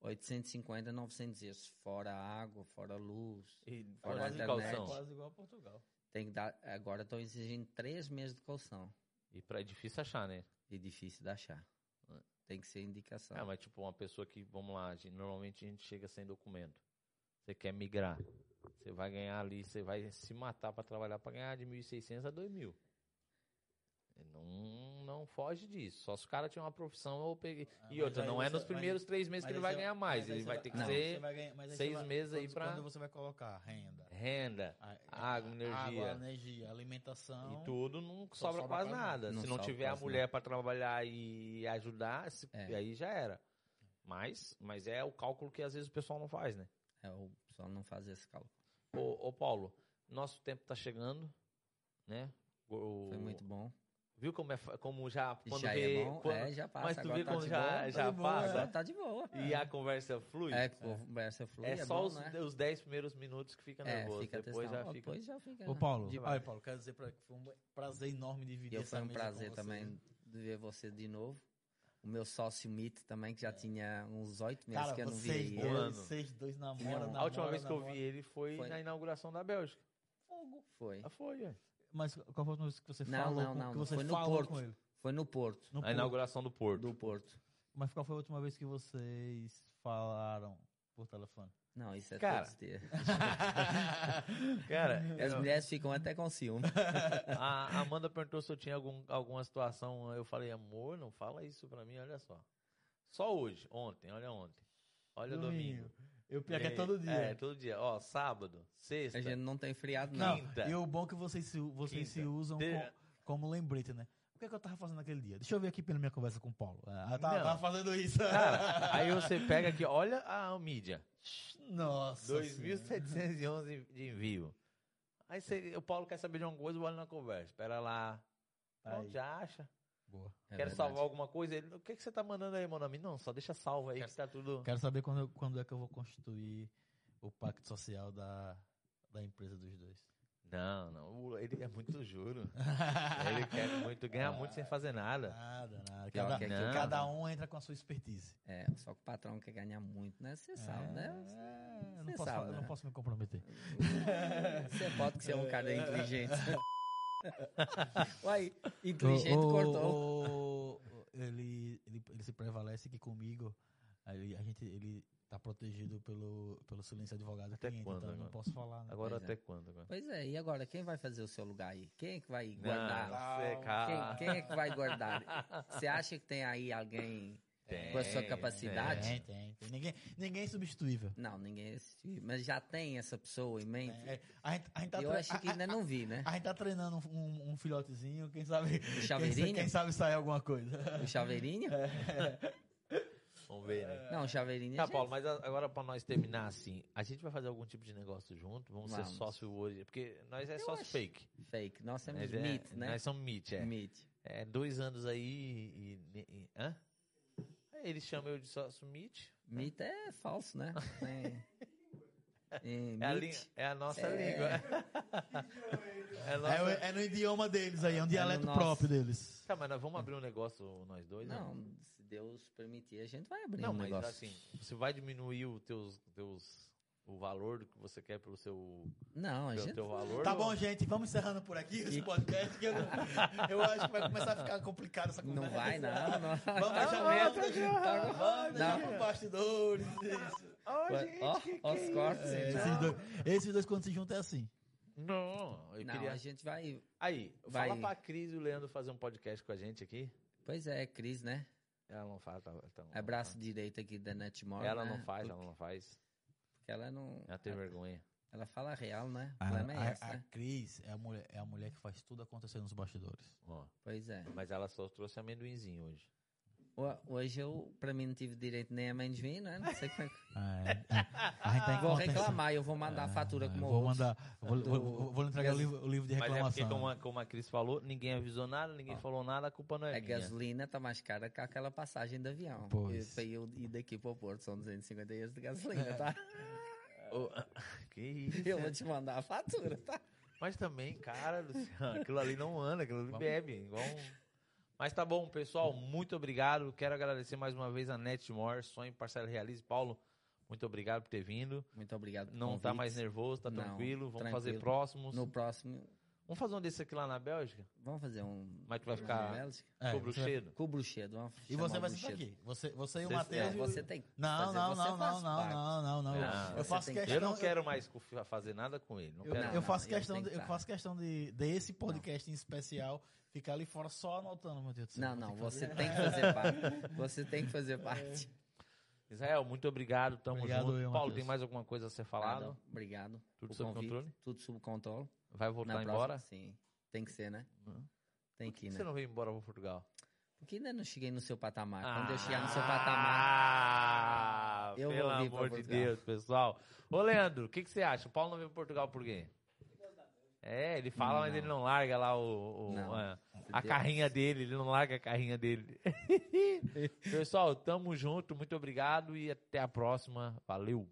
850, 900 euros. Fora água, fora luz. E Fora quase internet. calção. Quase igual a Portugal. Tem que dar, agora estão exigindo três meses de calção. E pra, é difícil achar, né? E difícil de achar. Tem que ser indicação. É, mas tipo, uma pessoa que, vamos lá, a gente- normalmente a gente chega sem documento. Você quer migrar. Você vai ganhar ali, você vai se matar pra trabalhar pra ganhar de 1.600 a 2.000. Não, não foge disso. Só se o cara tinha uma profissão, eu peguei. Ah, e mas outra, não é nos mas- primeiros três meses que ele Mas vai ganhar mais. mas Ele vai ter que Não. ser ganhar- mas seis vai- meses aí pra- Quando você vai colocar renda, renda a- Água, energia. água, energia, alimentação. e tudo, não sobra sobra quase nada. Não Se não tiver a mulher pra trabalhar e ajudar, se- É. aí já era. Mas, mas é o cálculo que às vezes o pessoal não faz, né? É, o pessoal não faz esse cálculo. Ô, ô, Paulo, nosso tempo tá chegando, né? O- Foi muito bom. Viu como, é, como já quando já vê, é bom, quando- é, já passa. mas tu vê tá como de já, boa. já boa, passa Agora tá de boa. e a conversa flui. É, conversa flui. É, É, só bom, os, né? os 10 primeiros minutos que fica É, nervoso. fica Depois já fica. Depois já fica. Ô, Paulo, de- olha, Paulo, quero dizer pra, que foi um prazer enorme dividir Eu essa foi um prazer também de ver você de novo. O meu sócio Mito também, que já tinha uns oito meses Cara, que eu não vocês ele. Um dois, ano. vocês dois namoram, namoram, A última vez que eu vi ele foi, Foi. na inauguração da Bélgica. Foi. Ah, foi, é. Mas qual foi a última vez que você Não, falou, não, com, não, que não, você foi no falou Porto. com ele? Foi no Porto. No A Porto. inauguração do Porto. Do Porto. Mas qual foi a última vez que vocês falaram por telefone? Não, isso é Cara, todos os dias. Cara, As eu- mulheres ficam até com ciúme. a Amanda perguntou se eu tinha algum, alguma situação. Eu falei, amor, não fala isso pra mim, olha só. Só hoje, ontem, olha ontem. Olha domingo. Eu pior que é todo dia. É, todo dia. Ó, sábado, sexta. A gente não tem friado, Não, não. Quinta. e o bom é que vocês se, vocês se usam De- co- como lembrete, né? O que, é que eu tava fazendo naquele dia? Deixa eu ver aqui pela minha conversa com o Paulo. Ah, eu tava, Não. tava fazendo isso. Cara, aí você pega aqui, olha a mídia. Nossa. 2.711 de envio. Aí você, o Paulo quer saber de uma coisa, bora na conversa. Espera lá. Aí. Onde acha? Boa. É Quer verdade. salvar alguma coisa? Ele, o que, que você tá mandando aí, nome? Não, só deixa salvo aí Quero- que tá tudo. Quero saber quando, eu- quando é que eu vou constituir o pacto social da, da empresa dos dois. Não, não. Ele é muito juro. ele quer muito, ganhar muito sem fazer nada. Nada, nada. Cada, que aqui, cada não. um entra com a sua expertise. É, só que o patrão quer ganhar muito, né? Você sabe, né? É, eu não, Você posso, sabe, né? não posso me comprometer. Você pode que você é um cara inteligente. Uai, inteligente O- o- cortou. o- ele, ele, ele se prevalece que comigo aí a gente, ele tá protegido pelo, pelo silêncio advogado Até cliente, quando então eu não agora? posso falar. Né? Agora Pois é. até quando? Agora? Pois é, e agora, quem vai fazer o seu lugar aí? Quem é que vai Não, guardar? cara. Quem, quem é que vai guardar? Você acha que tem aí alguém Tem, com a sua capacidade? Tem, tem, tem. Ninguém, ninguém é substituível. Não, ninguém assistiu. Mas já tem essa pessoa em mente? É, a, gente, a, gente tá Eu tre- acho que ainda não vi, né? a, gente tá treinando um, um- filhotezinho, quem sabe. Quem, chaveirinho? quem sabe sair alguma coisa. O chaveirinho? Vamos ver, né? Não, o chaveirinho Tá, já- Paulo, mas agora pra nós terminar assim, a gente vai fazer algum tipo de negócio junto? Vamos, ser Vamos. sócio hoje? Porque nós é Eu sócio acho. fake. Fake. Nós temos Nós é- meet, né? Nós somos meet, é. Meet. É, dois anos aí e... e- e- hã? Eles chamam eu de sócio meet. Meet é falso, né? Tem... Tem É a, língua- é a nossa É. língua. é É, nossa... é no idioma deles aí, é um dialeto nosso. próprio deles. Tá, mas nós vamos abrir um negócio nós dois? Não, se Deus permitir, a gente vai abrir Não, um mas negócio. assim, você vai diminuir o teus, teus, o valor do que você quer pelo seu, Não, a pelo gente... teu valor? Tá ou- bom, gente, vamos encerrando por aqui esse podcast. Que eu, eu acho que vai começar a ficar complicado essa conversa. Não vai, não. não. Vamos Tá deixar bom, mesmo, tá bom. vamos deixar Não. bastidores. Isso. Vai- Ó, ó os cortes. É, gente. esses, dois, esses dois, quando se juntam, é assim. Não, eu Não, queria... a gente vai... Aí, vai- fala pra Cris e o Leandro fazer um podcast com a gente aqui. Pois é, Cris, né? Ela não faz, tá, então, É braço direito aqui da Netmore, Ela né? não faz, Porque ela não faz. Ela não... Ela tem vergonha. Ela fala real, né? O A, problema é a- esse, a né? Cris é a, mulher, é a mulher que faz tudo acontecer nos bastidores. Ó, Pois é. mas ela só trouxe amendoinzinho hoje. Ho- Hoje eu, pra mim, não tive direito nem a amendoim, né? Não sei como é que... É, é, a gente tá Vou reclamar, eu vou mandar a fatura como É, vou mandar, vou, do- vou, vou lhe entregar o livro, o livro de Mas é porque, reclamação. como a, como a Cris falou, ninguém avisou nada, ninguém falou nada, a culpa não é A minha. gasolina tá mais cara que aquela passagem de avião. Pois. E eu ir daqui pro Porto são 250 euros de gasolina, tá? Ô, que isso? Eu vou te mandar a fatura, tá? Mas também, cara, Luciano, aquilo ali não anda, aquilo ali bebe. Igual um... Mas tá bom, pessoal, muito obrigado. Quero agradecer mais uma vez a Netmore, Sonho Parcela Realize. Paulo, muito obrigado por ter vindo. Muito obrigado por Não tá convite. mais nervoso, tá Não, tranquilo. Vamos fazer tranquilo. próximos. No próximo, Vamos fazer um desse aqui lá na Bélgica? vamos fazer um... Mas tu vai ficar Bélgica? É, com o você vai- bruxedo? Com o bruxedo. vamos E você vai bruxedo. aqui. Você, você e o Matheus. É, você tem que Não, fazer, não, você não, não, não, não, não, não. Não, Eu faço que- questão. Eu não quero mais fazer nada com ele. Não Eu, quero. Não, eu faço questão, de, que eu tá. faço questão de desse podcast em especial ficar ali fora só anotando, meu Deus do céu. Não, não, você tem que fazer parte. Você tem que fazer parte. Israel, muito obrigado. Tamo Obrigado, junto. eu, Paulo, tem mais alguma coisa a ser falado? Nada, Obrigado. Tudo o sob convite. controle? Tudo sob controle. Vai voltar Na embora? próxima, sim. Tem que ser, né? Hum. Tem Por que que ir, você né? não veio embora para Portugal? Porque ainda não cheguei no seu patamar. Quando eu Ah, chegar no seu patamar, eu pelo vou vir pra amor de. Deus, pessoal. Ô, Leandro, o que, que você acha? O Paulo não veio para Portugal por quê? É, ele fala, mas Não. ele não larga lá o, o- Não. a, a carrinha dele, ele não larga a carrinha dele. Pessoal, tamo junto, muito obrigado e até a próxima. Valeu!